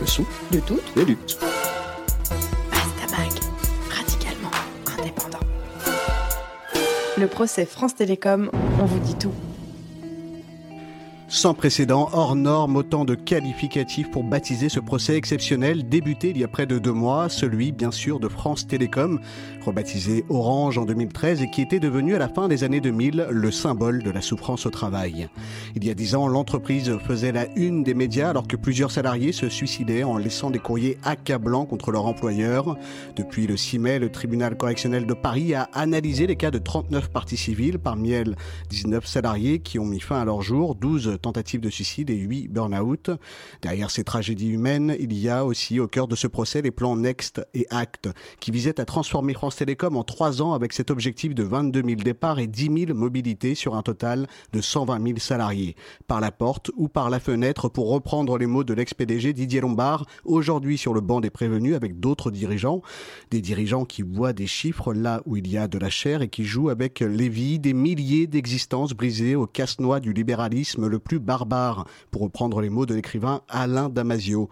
le son de toutes les luttes. Bastamag, radicalement indépendant. Le procès France Télécom, on vous dit tout. Sans précédent, hors norme, autant de qualificatifs pour baptiser ce procès exceptionnel débuté il y a près de deux mois, celui bien sûr de France Télécom, rebaptisé Orange en 2013 et qui était devenu à la fin des années 2000 le symbole de la souffrance au travail. Il y a dix ans, l'entreprise faisait la une des médias alors que plusieurs salariés se suicidaient en laissant des courriers accablants contre leur employeur. Depuis le 6 mai, le tribunal correctionnel de Paris a analysé les cas de 39 parties civiles, parmi elles 19 salariés qui ont mis fin à leur jour, 12 tentatives de suicide et 8 burn-out. Derrière ces tragédies humaines, il y a aussi au cœur de ce procès les plans Next et Act qui visaient à transformer France Télécom en trois ans avec cet objectif de 22 000 départs et 10 000 mobilités sur un total de 120 000 salariés. Par la porte ou par la fenêtre pour reprendre les mots de l'ex-PDG Didier Lombard, aujourd'hui sur le banc des prévenus avec d'autres dirigeants. Des dirigeants qui voient des chiffres là où il y a de la chair et qui jouent avec les vies des milliers d'existences brisées au casse-noix du libéralisme le plus barbare, pour reprendre les mots de l'écrivain Alain Damasio,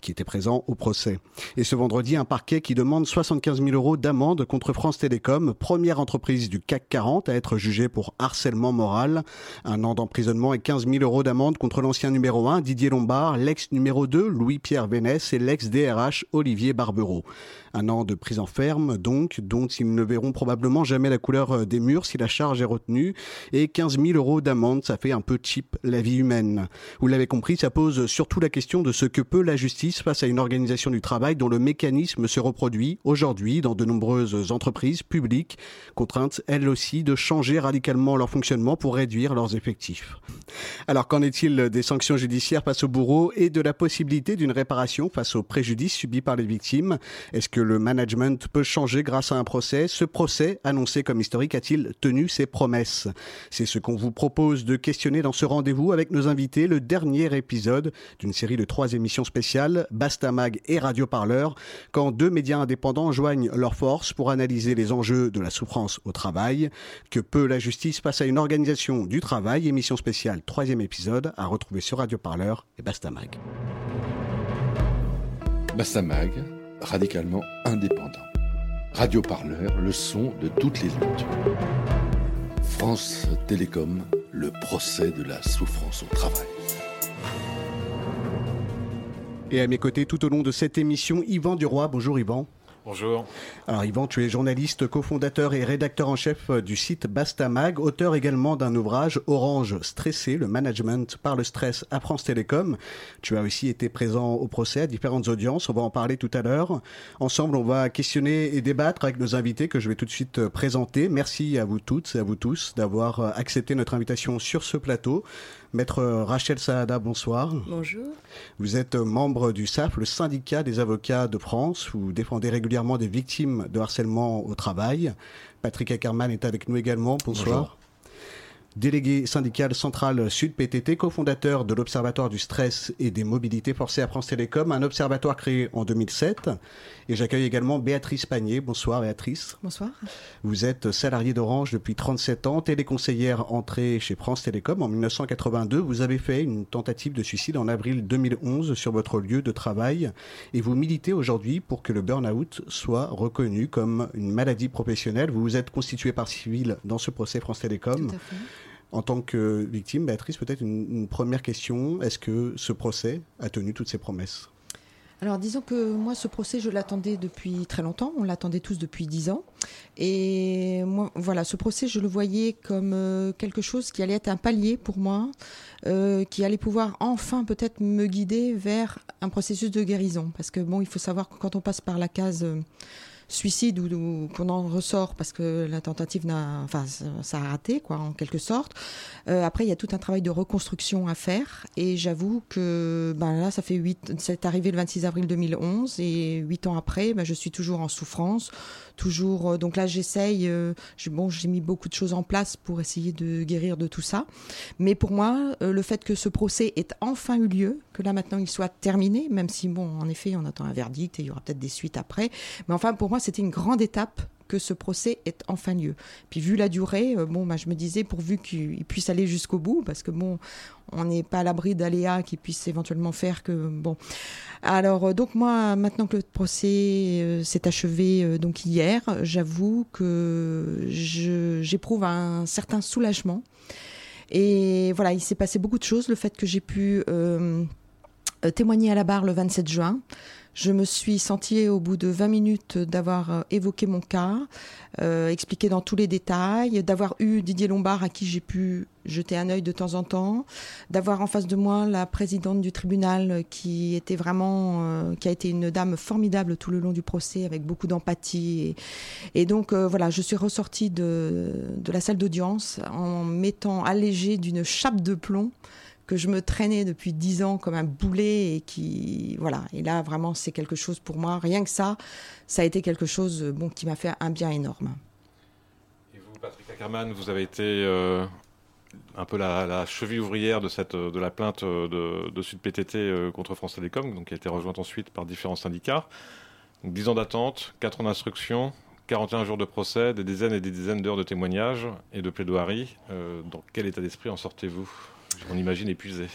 qui était présent au procès. Et ce vendredi, un parquet qui demande 75 000 euros d'amende contre France Télécom, première entreprise du CAC 40 à être jugée pour harcèlement moral. Un an d'emprisonnement et 15 000 euros d'amende contre l'ancien numéro 1, Didier Lombard, l'ex numéro 2, Louis-Pierre Vénès et l'ex DRH, Olivier Barbereau. Un an de prison ferme, donc, dont ils ne verront probablement jamais la couleur des murs si la charge est retenue. Et 15 000 euros d'amende, ça fait un peu cheap la vie humaine. Vous l'avez compris, ça pose surtout la question de ce que peut la justice face à une organisation du travail dont le mécanisme se reproduit aujourd'hui dans de nombreuses entreprises publiques, contraintes elles aussi de changer radicalement leur fonctionnement pour réduire leurs effectifs. Alors qu'en est-il des sanctions judiciaires face au bourreau et de la possibilité d'une réparation face aux préjudices subis par les victimes? Est-ce que le management peut changer grâce à un procès Ce procès, annoncé comme historique, a-t-il tenu ses promesses? C'est ce qu'on vous propose de questionner dans ce rendez-vous avec nos invités, le dernier épisode d'une série de trois émissions spéciales, Bastamag et Radio Parleur, quand deux médias indépendants joignent leurs forces pour analyser les enjeux de la souffrance au travail. Que peut la justice face à une organisation du travail? Émission spéciale, troisième épisode, à retrouver sur Radio Parleur et Bastamag. Bastamag, radicalement indépendant. Radio Parleur, le son de toutes les luttes. France Télécom, le procès de la souffrance au travail. Et à mes côtés, tout au long de cette émission, Yvan Duroy. Bonjour Yvan. Bonjour. Alors Yvan, tu es journaliste, cofondateur et rédacteur en chef du site Bastamag, auteur également d'un ouvrage Orange stressé, le management par le stress à France Télécom. Tu as aussi été présent au procès à différentes audiences, on va en parler tout à l'heure. Ensemble, on va questionner et débattre avec nos invités que je vais tout de suite présenter. Merci à vous toutes et à vous tous d'avoir accepté notre invitation sur ce plateau. Maître Rachel Saada, bonsoir. Bonjour. Vous êtes membre du SAF, le syndicat des avocats de France. Vous défendez régulièrement des victimes de harcèlement au travail. Patrick Ackerman est avec nous également. Bonsoir. Bonjour. Délégué syndical central Sud PTT, cofondateur de l'Observatoire du stress et des mobilités forcées à France Télécom, un observatoire créé en 2007. Et j'accueille également Béatrice Panier. Bonsoir Béatrice. Bonsoir. Vous êtes salariée d'Orange depuis 37 ans, téléconseillère entrée chez France Télécom en 1982. Vous avez fait une tentative de suicide en avril 2011 sur votre lieu de travail et vous militez aujourd'hui pour que le burn-out soit reconnu comme une maladie professionnelle. Vous vous êtes constituée par civil dans ce procès France Télécom. Tout à fait. En tant que victime, Béatrice, peut-être une, première question. Est-ce que ce procès a tenu toutes ses promesses? Alors disons que moi ce procès je l'attendais depuis très longtemps, on l'attendait tous depuis dix ans. Et moi voilà, ce procès je le voyais comme euh, quelque chose qui allait être un palier pour moi, euh, qui allait pouvoir enfin peut-être me guider vers un processus de guérison. Parce que bon, il faut savoir que quand on passe par la case... euh, suicide ou, qu'on en ressort parce que la tentative n'a, enfin, ça, a raté quoi, en quelque sorte. Euh, après, il y a tout un travail de reconstruction à faire et j'avoue que ben là, ça fait huit, c'est arrivé le 26 avril 2011 et huit ans après, ben, je suis toujours en souffrance, toujours. euh, donc là, j'essaye. euh, bon, j'ai mis beaucoup de choses en place pour essayer de guérir de tout ça. Mais pour moi, euh, le fait que ce procès ait enfin eu lieu, que là maintenant il soit terminé, même si bon, en effet, on attend un verdict et il y aura peut-être des suites après. Mais enfin, pour moi, c'était une grande étape que ce procès ait enfin lieu. Puis vu la durée, euh, bon, bah, je me disais pourvu qu'il puisse aller jusqu'au bout, parce que bon, on n'est pas à l'abri d'aléas qui puissent éventuellement faire que bon. Alors donc moi maintenant que le procès s'est achevé donc hier, j'avoue que j'éprouve un certain soulagement. Et voilà, il s'est passé beaucoup de choses. Le fait que j'ai pu témoigner à la barre le 27 juin, je me suis sentie au bout de 20 minutes d'avoir euh, évoqué mon cas, euh, expliqué dans tous les détails, d'avoir eu Didier Lombard à qui j'ai pu jeter un œil de temps en temps, d'avoir en face de moi la présidente du tribunal qui était vraiment, euh, qui a été une dame formidable tout le long du procès avec beaucoup d'empathie. Et, donc voilà, je suis ressortie de, de la salle d'audience en m'étant allégée d'une chape de plomb que je me traînais depuis dix ans comme un boulet et qui voilà. Et là vraiment c'est quelque chose pour moi. Rien que ça ça a été quelque chose bon qui m'a fait un bien énorme. Et vous Patrick Ackerman vous avez été euh, un peu la, cheville ouvrière de cette de la plainte de, Sud PTT euh, contre France Télécom donc qui a été rejointe ensuite par différents syndicats. Donc, 10 ans d'attente 4 ans d'instruction 41 jours de procès, des dizaines et des dizaines d'heures de témoignages et de plaidoiries. Euh, dans quel état d'esprit en sortez-vous? On imagine épuisé.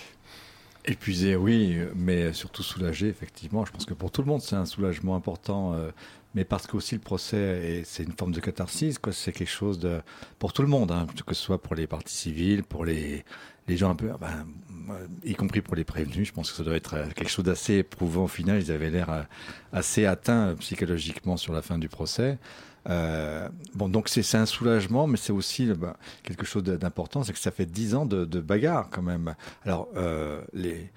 Épuisé, oui, mais surtout soulagé, effectivement. Je pense que pour tout le monde, c'est un soulagement important, euh, mais parce que aussi le procès, c'est une forme de catharsis, quoi. C'est quelque chose de pour tout le monde, hein, que ce soit pour les parties civiles, pour les les gens un peu, ben, euh, y compris pour les prévenus. Je pense que ça doit être euh, quelque chose d'assez éprouvant au final. Ils avaient l'air assez atteints psychologiquement sur la fin du procès. Euh, bon, donc c'est un soulagement, mais c'est aussi bah, quelque chose d'important, c'est que ça fait dix ans de, bagarre quand même. Alors, euh, les,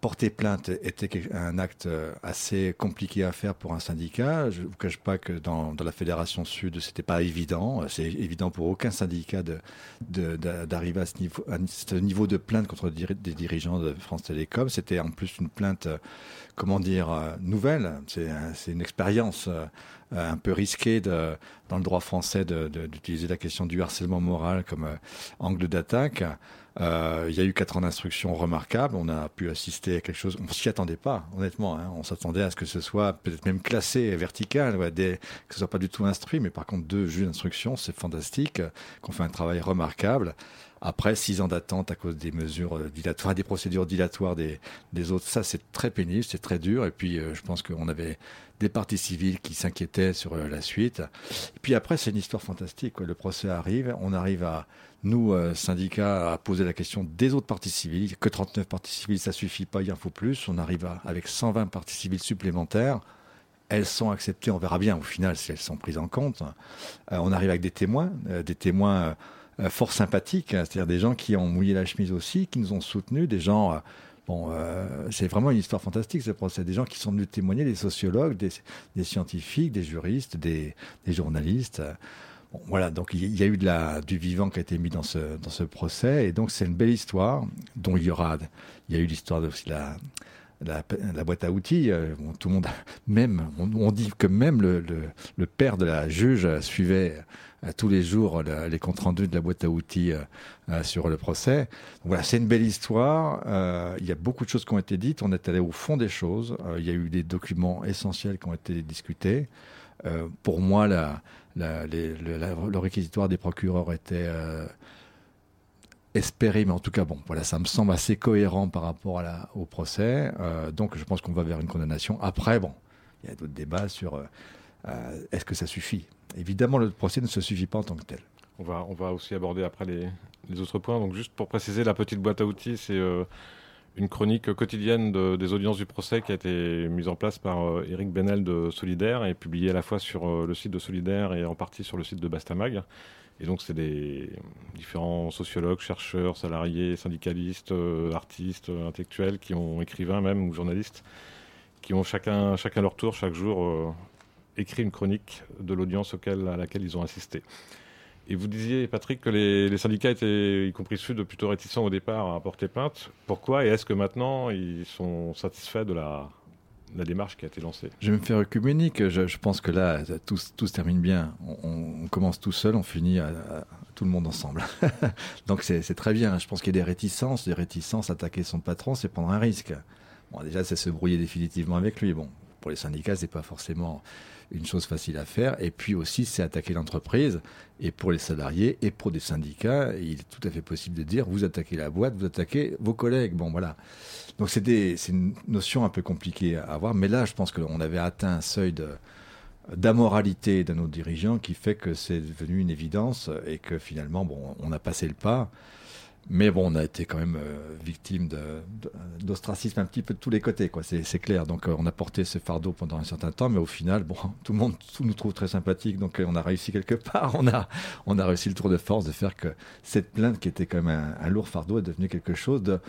porter plainte était un acte assez compliqué à faire pour un syndicat. Je ne vous cache pas que dans, la Fédération Sud, c'était pas évident. C'est évident pour aucun syndicat d'arriver à, ce niveau, de plainte contre des dirigeants de France Télécom. C'était en plus une plainte, comment dire, nouvelle. C'est une expérience euh, un peu risqué de, dans le droit français d'utiliser la question du harcèlement moral comme euh, angle d'attaque. Euh, il y a eu quatre ans d'instruction remarquables. On a pu assister à quelque chose. On s'y attendait pas, honnêtement. Hein. On s'attendait à ce que ce soit peut-être même classé vertical, ouais, des, que ce soit pas du tout instruit. Mais par contre, deux juges d'instruction, c'est fantastique. Qu'on fait un travail remarquable. Après, six ans d'attente à cause des mesures dilatoires, des procédures dilatoires des, autres, ça c'est très pénible, c'est très dur. Et puis, je pense qu'on avait des partis civils qui s'inquiétaient sur euh, la suite. Et puis après, c'est une histoire fantastique. Le procès arrive, on arrive à, nous, euh, syndicats, à poser la question des autres partis civils. Que 39 partis civils, ça suffit pas, il en faut plus. On arrive avec 120 partis civils supplémentaires. Elles sont acceptées, on verra bien au final si elles sont prises en compte. Euh, on arrive avec des témoins, des témoins fort sympathiques, hein, c'est-à-dire des gens qui ont mouillé la chemise aussi, qui nous ont soutenus, des gens Bon, euh, c'est vraiment une histoire fantastique ce procès. Des gens qui sont venus témoigner, des sociologues, des, scientifiques, des juristes, des, journalistes. Voilà, donc il y a eu de la, du vivant qui a été mis dans ce, dans ce procès, et donc c'est une belle histoire dont il y aura. Il y a eu l'histoire de la, la, boîte à outils. Euh, tout le monde, même, on, dit que même le, le, père de la juge suivait tous les jours les comptes rendus de la boîte à outils euh, euh, sur le procès. voilà, c'est une belle histoire. Euh, il y a beaucoup de choses qui ont été dites. On est allé au fond des choses. il y a eu des documents essentiels qui ont été discutés. pour moi, la, le réquisitoire des procureurs était espéré, mais en tout cas, bon, voilà, ça me semble assez cohérent par rapport au procès. donc, je pense qu'on va vers une condamnation. Après, bon, il y a d'autres débats sur est-ce que ça suffit? Évidemment, le procès ne se suffit pas en tant que tel. On va, on va aussi aborder après les, autres points. Donc, juste pour préciser, la petite boîte à outils, c'est euh, une chronique quotidienne des audiences du procès qui a été mise en place par euh, Eric Benel de Solidaire et publiée à la fois sur euh, le site de Solidaire et en partie sur le site de Bastamag. Et donc, c'est des différents sociologues, chercheurs, salariés, syndicalistes, artistes, intellectuels, qui ont écrivains même ou journalistes, qui ont chacun, chacun leur tour chaque jour écrit une chronique de l'audience à laquelle ils ont assisté. Et vous disiez, Patrick, que les, syndicats étaient, y compris Sud, plutôt réticents au départ à porter plainte. Pourquoi Et est-ce que maintenant, ils sont satisfaits de la, démarche qui a été lancée? Je vais me faire œcuménique. Je, pense que là, tout, se termine bien. On, commence tout seul, on finit tout le monde ensemble. Donc c'est très bien. Je pense qu'il y a des réticences. Des réticences, attaquer son patron, c'est prendre un risque. Bon, déjà, c'est se brouiller définitivement avec lui. Bon, pour les syndicats, c'est pas forcément une chose facile à faire. Et puis aussi, c'est attaquer l'entreprise. Et pour les salariés et pour des syndicats, il est tout à fait possible de dire vous attaquez la boîte, vous attaquez vos collègues. Bon, voilà. Donc c'est une notion un peu compliquée à avoir, mais là je pense qu'on avait atteint un seuil de d'amoralité de nos dirigeants qui fait que c'est devenu une évidence et que finalement, bon, on a passé le pas. Mais bon, on a été quand même euh, victime d'ostracisme un petit peu de tous les côtés, quoi. C'est clair. Donc, euh, on a porté ce fardeau pendant un certain temps, mais au final, bon, tout le monde nous trouve très sympathiques. Donc, euh, on a réussi quelque part. On a, on a réussi le tour de force de faire que cette plainte, qui était quand même un lourd fardeau, est devenue quelque chose de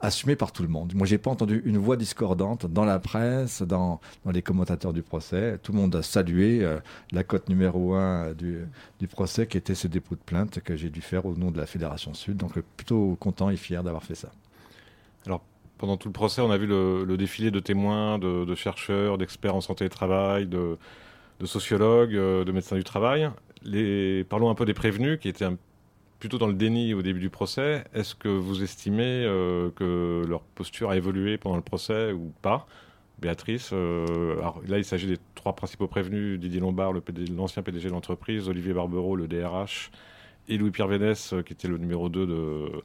assumé par tout le monde. Moi, j'ai pas entendu une voix discordante dans la presse, dans, les commentateurs du procès. Tout le monde a salué euh, la cote numéro un du, procès, qui était ce dépôt de plainte que j'ai dû faire au nom de la Fédération Sud. Donc, euh, plutôt content et fier d'avoir fait ça. Alors, pendant tout le procès, on a vu le, défilé de témoins, de, chercheurs, d'experts en santé et travail, de, sociologues, euh, de médecins du travail. Parlons un peu des prévenus qui étaient un plutôt dans le déni au début du procès. Est-ce que vous estimez euh, que leur posture a évolué pendant le procès ou pas? Béatrice, euh, là il s'agit des trois principaux prévenus, Didier Lombard, l'ancien PDG de l'entreprise, Olivier Barbereau, le DRH, et Louis-Pierre Vénès, euh, qui était le numéro 2 de,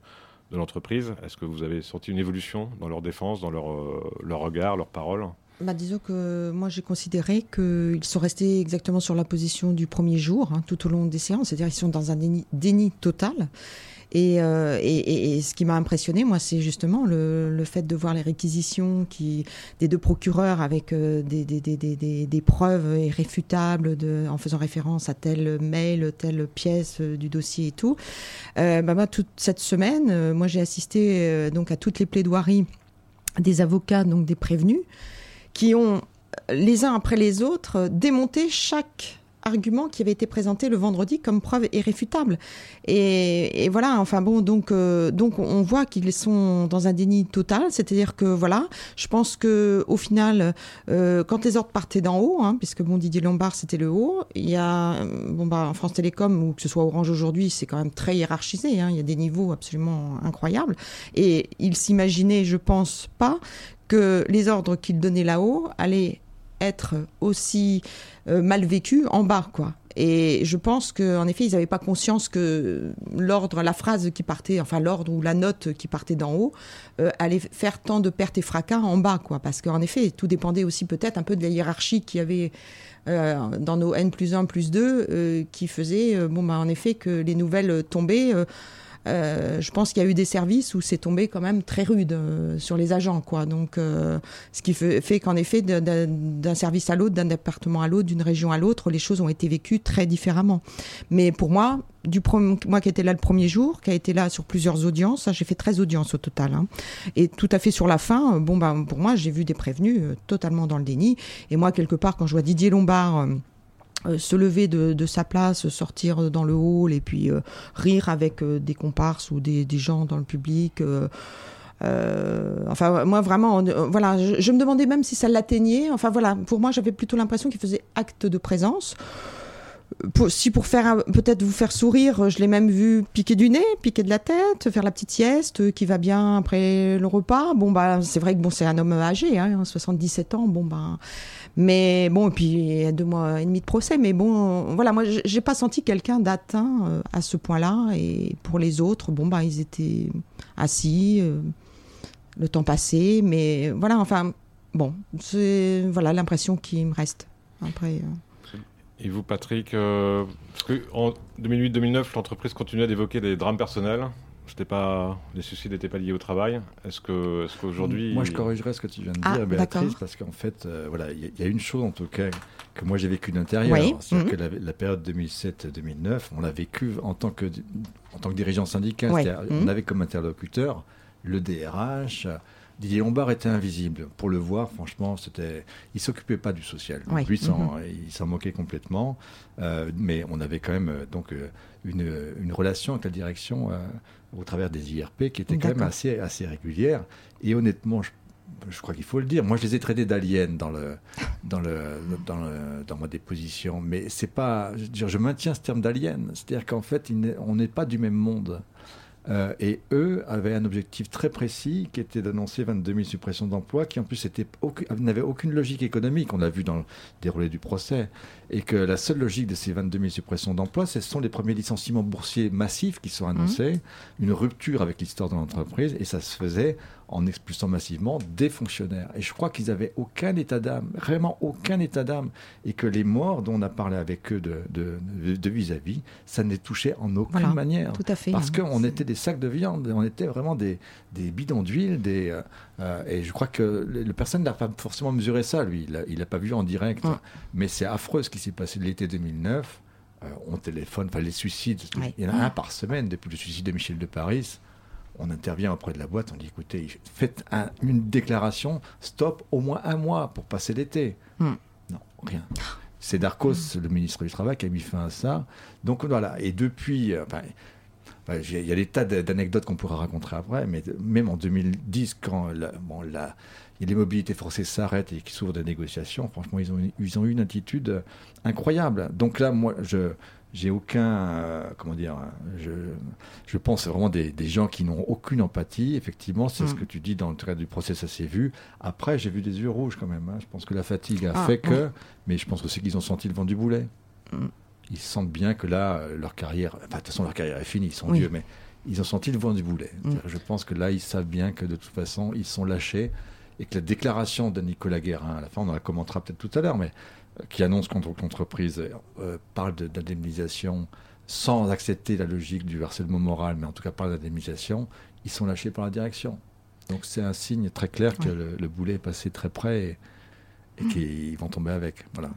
l'entreprise. Est-ce que vous avez senti une évolution dans leur défense, dans leur, leur regard, leurs paroles bah, disons que moi j'ai considéré qu'ils sont restés exactement sur la position du premier jour, hein, tout au long des séances, c'est-à-dire qu'ils sont dans un déni, total. Euh, et, et, ce qui m'a impressionné, moi, c'est justement le, le, fait de voir les réquisitions qui, des deux procureurs avec euh, des, des, des, des, preuves irréfutables en faisant référence à tel mail, telle pièce euh, du dossier et tout. Euh, bah, toute cette semaine, moi j'ai assisté donc à toutes les plaidoiries des avocats, donc des prévenus qui ont les uns après les autres démonté chaque argument qui avait été présenté le vendredi comme preuve irréfutable. Et, voilà, enfin bon, donc, euh, donc on voit qu'ils sont dans un déni total, c'est-à-dire que voilà, je pense que au final, euh, quand les ordres partaient d'en haut, hein, puisque bon Didier Lombard c'était le haut, il y a bon bah en France Télécom ou que ce soit Orange aujourd'hui, c'est quand même très hiérarchisé, hein, il y a des niveaux absolument incroyables, et ils s'imaginaient, je pense pas, que les ordres qu'ils donnaient là-haut allaient être aussi euh, mal vécus en bas, quoi. Et je pense qu'en effet, ils n'avaient pas conscience que l'ordre, la phrase qui partait, enfin l'ordre ou la note qui partait d'en haut, euh, allait faire tant de pertes et fracas en bas, quoi. Parce qu'en effet, tout dépendait aussi peut-être un peu de la hiérarchie qu'il y avait euh, dans nos N plus 1 plus 2, qui faisait, bon, bah, en effet, que les nouvelles tombaient euh, je pense qu'il y a eu des services où c'est tombé quand même très rude euh, sur les agents, quoi. Donc, euh, ce qui fait, fait qu'en effet, d'un service à l'autre, d'un département à l'autre, d'une région à l'autre, les choses ont été vécues très différemment. Mais pour moi, du moi qui étais là le premier jour, qui a été là sur plusieurs audiences, j'ai fait 13 audiences au total, hein, et tout à fait sur la fin, bon ben pour moi j'ai vu des prévenus totalement dans le déni. Et moi quelque part quand je vois Didier Lombard se lever de, sa place, sortir dans le hall et puis euh, rire avec euh, des comparses ou des, gens dans le public. enfin, moi vraiment, voilà, je, me demandais même si ça l'atteignait. Enfin voilà, pour moi, j'avais plutôt l'impression qu'il faisait acte de présence. si pour faire peut-être vous faire sourire, je l'ai même vu piquer du nez, piquer de la tête, faire la petite sieste qui va bien après le repas. Bon bah c'est vrai que bon c'est un homme âgé, hein, 77 ans. Bon bah mais bon, et puis deux mois et demi de procès, mais bon, voilà, moi j'ai pas senti quelqu'un d'atteint euh, à ce point-là. Et pour les autres, bon, bah ils étaient assis, euh, le temps passé, mais voilà, enfin, bon, c'est voilà l'impression qui me reste. Après. Euh. Et vous, Patrick, parce que en 2008-2009, l'entreprise continuait d'évoquer des drames personnels c'était pas les suicides n'étaient pas liés au travail. Est-ce que est-ce qu'aujourd'hui Moi, je corrigerais ce que tu viens de ah, dire, Béatrice, parce qu'en fait, euh, voilà, il y, a une chose en tout cas que moi j'ai vécu d'intérieur, c'est mhm. que la, période 2007-2009, on l'a vécu en tant que en tant que dirigeant syndical. On mhm. avait comme interlocuteur le DRH. Didier Lombard était invisible. Pour le voir, franchement, c'était, il s'occupait pas du social. Lui, mhm. il s'en moquait complètement. Euh, mais on avait quand même euh, donc une, une, relation avec la direction au travers des IRP qui étaient quand même assez, assez régulières. Et honnêtement, je, crois qu'il faut le dire, moi je les ai traités d'aliens dans, le, dans, le, dans, le, dans ma déposition. Mais c'est pas. Je, je maintiens ce terme d'alien. C'est-à-dire qu'en fait, on n'est pas du même monde. Euh, et eux avaient un objectif très précis qui était d'annoncer 22 000 suppressions d'emplois, qui en plus n'avaient aucune logique économique, on l'a vu dans le déroulé du procès, et que la seule logique de ces 22 000 suppressions d'emplois, ce sont les premiers licenciements boursiers massifs qui sont annoncés, mmh. une rupture avec l'histoire de l'entreprise, et ça se faisait en expulsant massivement des fonctionnaires. Et je crois qu'ils n'avaient aucun état d'âme, vraiment aucun état d'âme, et que les morts dont on a parlé avec eux de vis-à-vis, ça ne les touchait en aucune manière. Tout à fait. Parce hein. qu'on était des sacs de viande, on était vraiment des, des bidons d'huile, des, euh, euh, et je crois que le, personne n'a pas forcément mesuré ça, lui. Il n'a pas vu en direct. Mais c'est affreux ce qui s'est passé l'été 2009. Euh, on téléphone, enfin les suicides, il y en a un par semaine depuis le suicide de Michel de Paris on intervient auprès de la boîte, on dit écoutez, faites une déclaration, stop au moins un mois pour passer l'été. Hmm. Non, rien. C'est Darcos, le ministre du Travail, qui a mis fin à ça. Donc voilà, et depuis, euh, il y a des tas d'anecdotes qu'on pourra raconter après, mais même en 2010, quand bon, les mobilités forcées s'arrêtent et qu'ils s'ouvrent des négociations, franchement, ils ont, ils ont eu une attitude incroyable. Donc là, moi, je, j'ai aucun, euh, comment dire, je, je pense vraiment des, des gens qui n'ont aucune empathie. Effectivement, c'est ce mm. que tu dis dans le cadre du procès, ça s'est vu. Après, j'ai vu des yeux rouges quand même. Hein. Je pense que la fatigue a ah, fait que, mais je pense aussi qu'ils ont senti le vent du boulet. Mm. Ils sentent bien que là, euh, leur carrière, enfin, de toute façon, leur carrière est finie, ils sont vieux, mais ils ont senti le vent du boulet. Mm. Je pense que là, ils savent bien que de toute façon, ils sont lâchés et que la déclaration de Nicolas Guérin, à la fin, on la commentera peut-être tout à l'heure, mais qui annonce contre l'entreprise euh, parle d'indemnisation sans accepter la logique du harcèlement moral, mais en tout cas parle d'indemnisation, ils sont lâchés par la direction. Donc c'est un signe très clair que le, boulet est passé très près et, mm. qu'ils vont tomber avec. Voilà.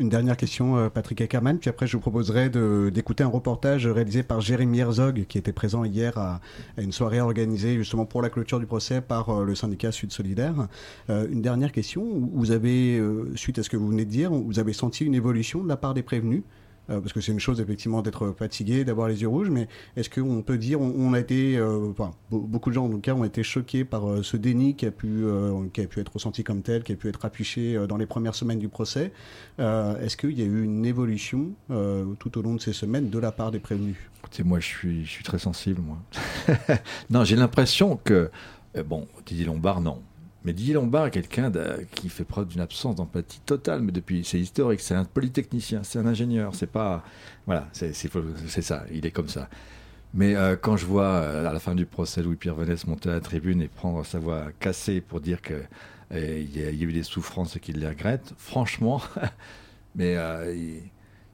Une dernière question, euh, Patrick Ackerman, puis après je vous proposerai d'écouter un reportage réalisé par Jérémy Herzog, qui était présent hier à, une soirée organisée justement pour la clôture du procès par euh, le syndicat Sud Solidaire. Euh, une dernière question, vous avez, suite à ce que vous venez de dire, vous avez senti une évolution de la part des prévenus? Parce que c'est une chose effectivement d'être fatigué, d'avoir les yeux rouges, mais est-ce qu'on peut dire, on, a été, euh, beaucoup de gens en tout cas ont été choqués par euh, ce déni qui a, pu, qui a pu être ressenti comme tel, qui a pu être affiché dans les premières semaines du procès. est-ce qu'il y a eu une évolution tout au long de ces semaines de la part des prévenus? Écoutez, moi je suis, je suis très sensible, moi. non, j'ai l'impression que, bon, Didier Lombard, non. Mais Didier Lombard est quelqu'un qui fait preuve d'une absence d'empathie totale, mais depuis, c'est historique, c'est un polytechnicien, c'est un ingénieur, c'est pas. Voilà, c'est ça, il est comme ça. Mais euh, quand je vois euh, à la fin du procès Louis-Pierre Venès monter à la tribune et prendre sa voix cassée pour dire qu'il euh, y, a eu des souffrances et qu'il les regrette, franchement, mais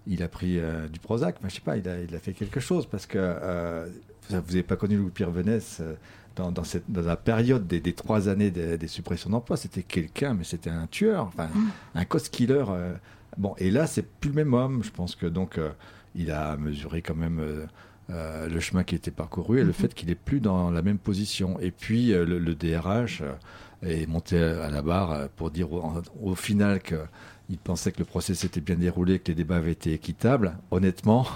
il, a pris du Prozac, mais je sais pas, il a, il a, fait quelque chose parce que vous n'avez pas connu Louis-Pierre Venès dans, cette, dans la période des, trois années des, suppressions d'emplois, c'était quelqu'un, mais c'était un tueur, enfin, mm. un cost killer. Euh. bon, et là, c'est plus le même homme. Je pense que donc, euh, il a mesuré quand même euh, le chemin qui était parcouru et le mm-hmm. fait qu'il est plus dans la même position. Et puis, le, DRH est monté à la barre pour dire au, au final qu'il pensait que le procès s'était bien déroulé, que les débats avaient été équitables. Honnêtement,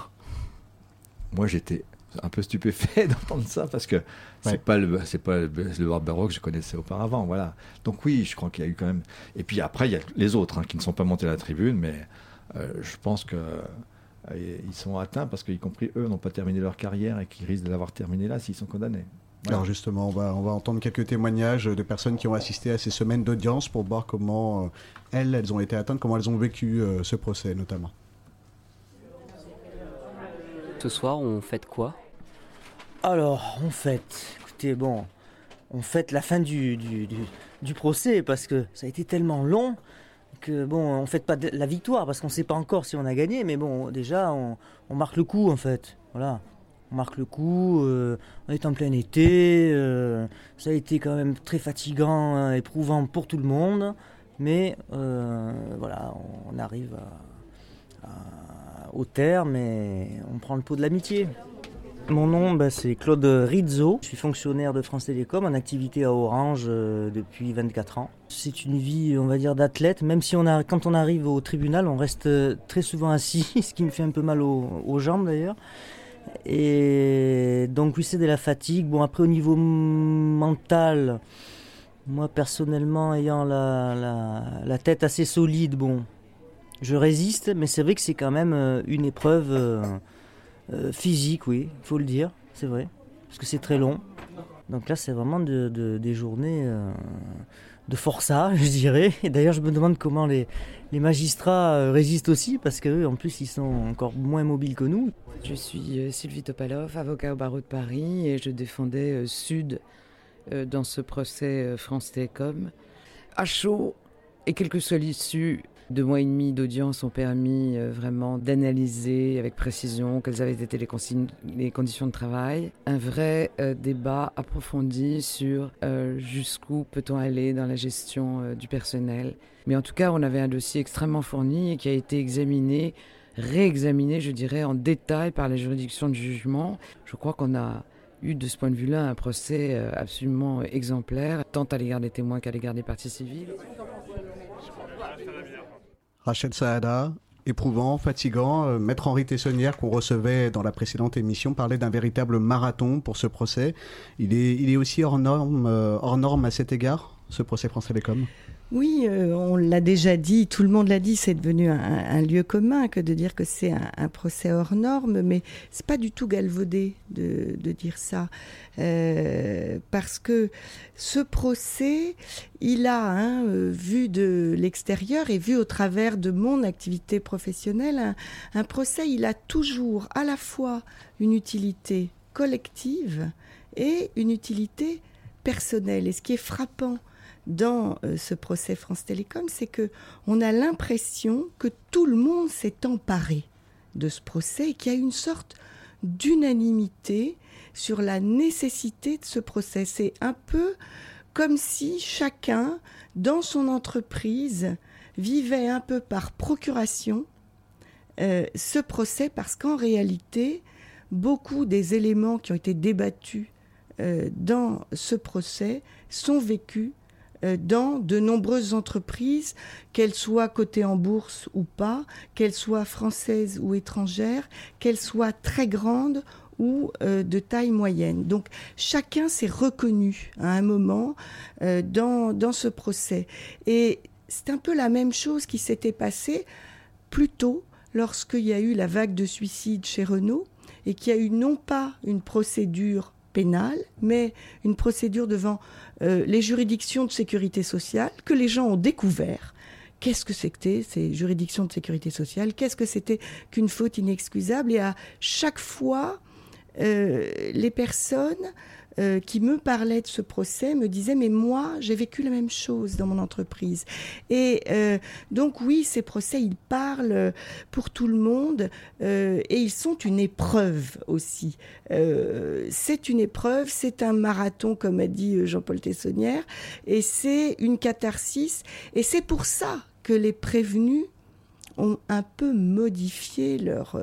moi, j'étais un peu stupéfait d'entendre ça parce que c'est pas le c'est pas le, Barbaro que je connaissais auparavant voilà. Donc oui je crois qu'il y a eu quand même et puis après il y a les autres hein, qui ne sont pas montés à la tribune mais euh, je pense que euh, ils sont atteints parce qu'y compris eux n'ont pas terminé leur carrière et qui risquent de l'avoir terminé là s'ils sont condamnés. Alors justement, on va, on va entendre quelques témoignages de personnes qui ont assisté à ces semaines d'audience pour voir comment euh, elles, elles ont été atteintes, comment elles ont vécu ce procès notamment. Ce soir, on fête quoi? Alors, on fête. Écoutez, bon, on fête la fin du, procès parce que ça a été tellement long que bon, on fête pas la victoire parce qu'on sait pas encore si on a gagné, mais bon, déjà, on, marque le coup en fait. Voilà. On marque le coup, euh, on est en plein été, euh, ça a été quand même très fatigant, hein, éprouvant pour tout le monde, mais euh, voilà, on, arrive au terme et on prend le pot de l'amitié. Mon nom, bah, c'est Claude Rizzo. Je suis fonctionnaire de France Télécom en activité à Orange euh, depuis 24 ans. C'est une vie, on va dire, d'athlète. Même si quand on arrive au tribunal, on reste euh, très souvent assis, ce qui me fait un peu mal aux, jambes d'ailleurs. Et donc oui, c'est de la fatigue. Bon, après au niveau mental, moi personnellement, ayant la, tête assez solide, bon, je résiste, mais c'est vrai que c'est quand même euh, une épreuve euh, physique, oui, il faut le dire, c'est vrai, parce que c'est très long. Donc là, c'est vraiment des journées de forçat, je dirais. Et d'ailleurs, je me demande comment les, magistrats résistent aussi, parce qu'eux, en plus, ils sont encore moins mobiles que nous. Je suis Sylvie Topalov, avocat au barreau de Paris, et je défendais Sud dans ce procès France Télécom. À chaud, et quelle que soit l'issue, deux mois et demi d'audience ont permis euh, vraiment d'analyser avec précision quelles avaient été les, les conditions de travail. Un vrai euh, débat approfondi sur euh, jusqu'où peut-on aller dans la gestion du personnel. Mais en tout cas, on avait un dossier extrêmement fourni et qui a été examiné, réexaminé, je dirais, en détail par la juridiction de jugement. Je crois qu'on a eu de ce point de vue-là un procès absolument exemplaire, tant à l'égard des témoins qu'à l'égard des parties civiles. Rachel Saada, éprouvant, fatigant. Euh, Maître Henri Tessonnière, qu'on recevait dans la précédente émission, parlait d'un véritable marathon pour ce procès. Il est, il aussi hors norme, euh, hors norme à cet égard, ce procès France Télécom oui, euh, on l'a déjà dit, tout le monde l'a dit, c'est devenu un, lieu commun que de dire que c'est un, procès hors norme, mais c'est pas du tout galvaudé de, dire ça, euh, parce que ce procès, il a, hein, euh, vu de l'extérieur et vu au travers de mon activité professionnelle, un procès, il a toujours à la fois une utilité collective et une utilité personnelle. Et ce qui est frappant dans euh, ce procès France Télécom, c'est que on a l'impression que tout le monde s'est emparé de ce procès et qu'il y a une sorte d'unanimité sur la nécessité de ce procès. C'est un peu comme si chacun, dans son entreprise, vivait un peu par procuration euh, ce procès parce qu'en réalité, beaucoup des éléments qui ont été débattus euh, dans ce procès sont vécus dans de nombreuses entreprises, qu'elles soient cotées en bourse ou pas, qu'elles soient françaises ou étrangères, qu'elles soient très grandes ou euh, de taille moyenne. Donc chacun s'est reconnu à un moment euh, dans, dans ce procès. Et c'est un peu la même chose qui s'était passée plus tôt lorsqu'il y a eu la vague de suicides chez Renault et qu'il y a eu non pas une procédure pénale, mais une procédure devant euh, les juridictions de sécurité sociale que les gens ont découvert. Qu'est-ce que c'était ces juridictions de sécurité sociale? Qu'est-ce que c'était qu'une faute inexcusable? Et à chaque fois, euh, les personnes euh, qui me parlait de ce procès me disait mais moi j'ai vécu la même chose dans mon entreprise. Et euh, donc oui ces procès ils parlent pour tout le monde euh, et ils sont une épreuve aussi. C'est une épreuve c'est un marathon comme a dit Jean-Paul Tessonnière et c'est une catharsis. Et c'est pour ça que les prévenus ont un peu modifié leur,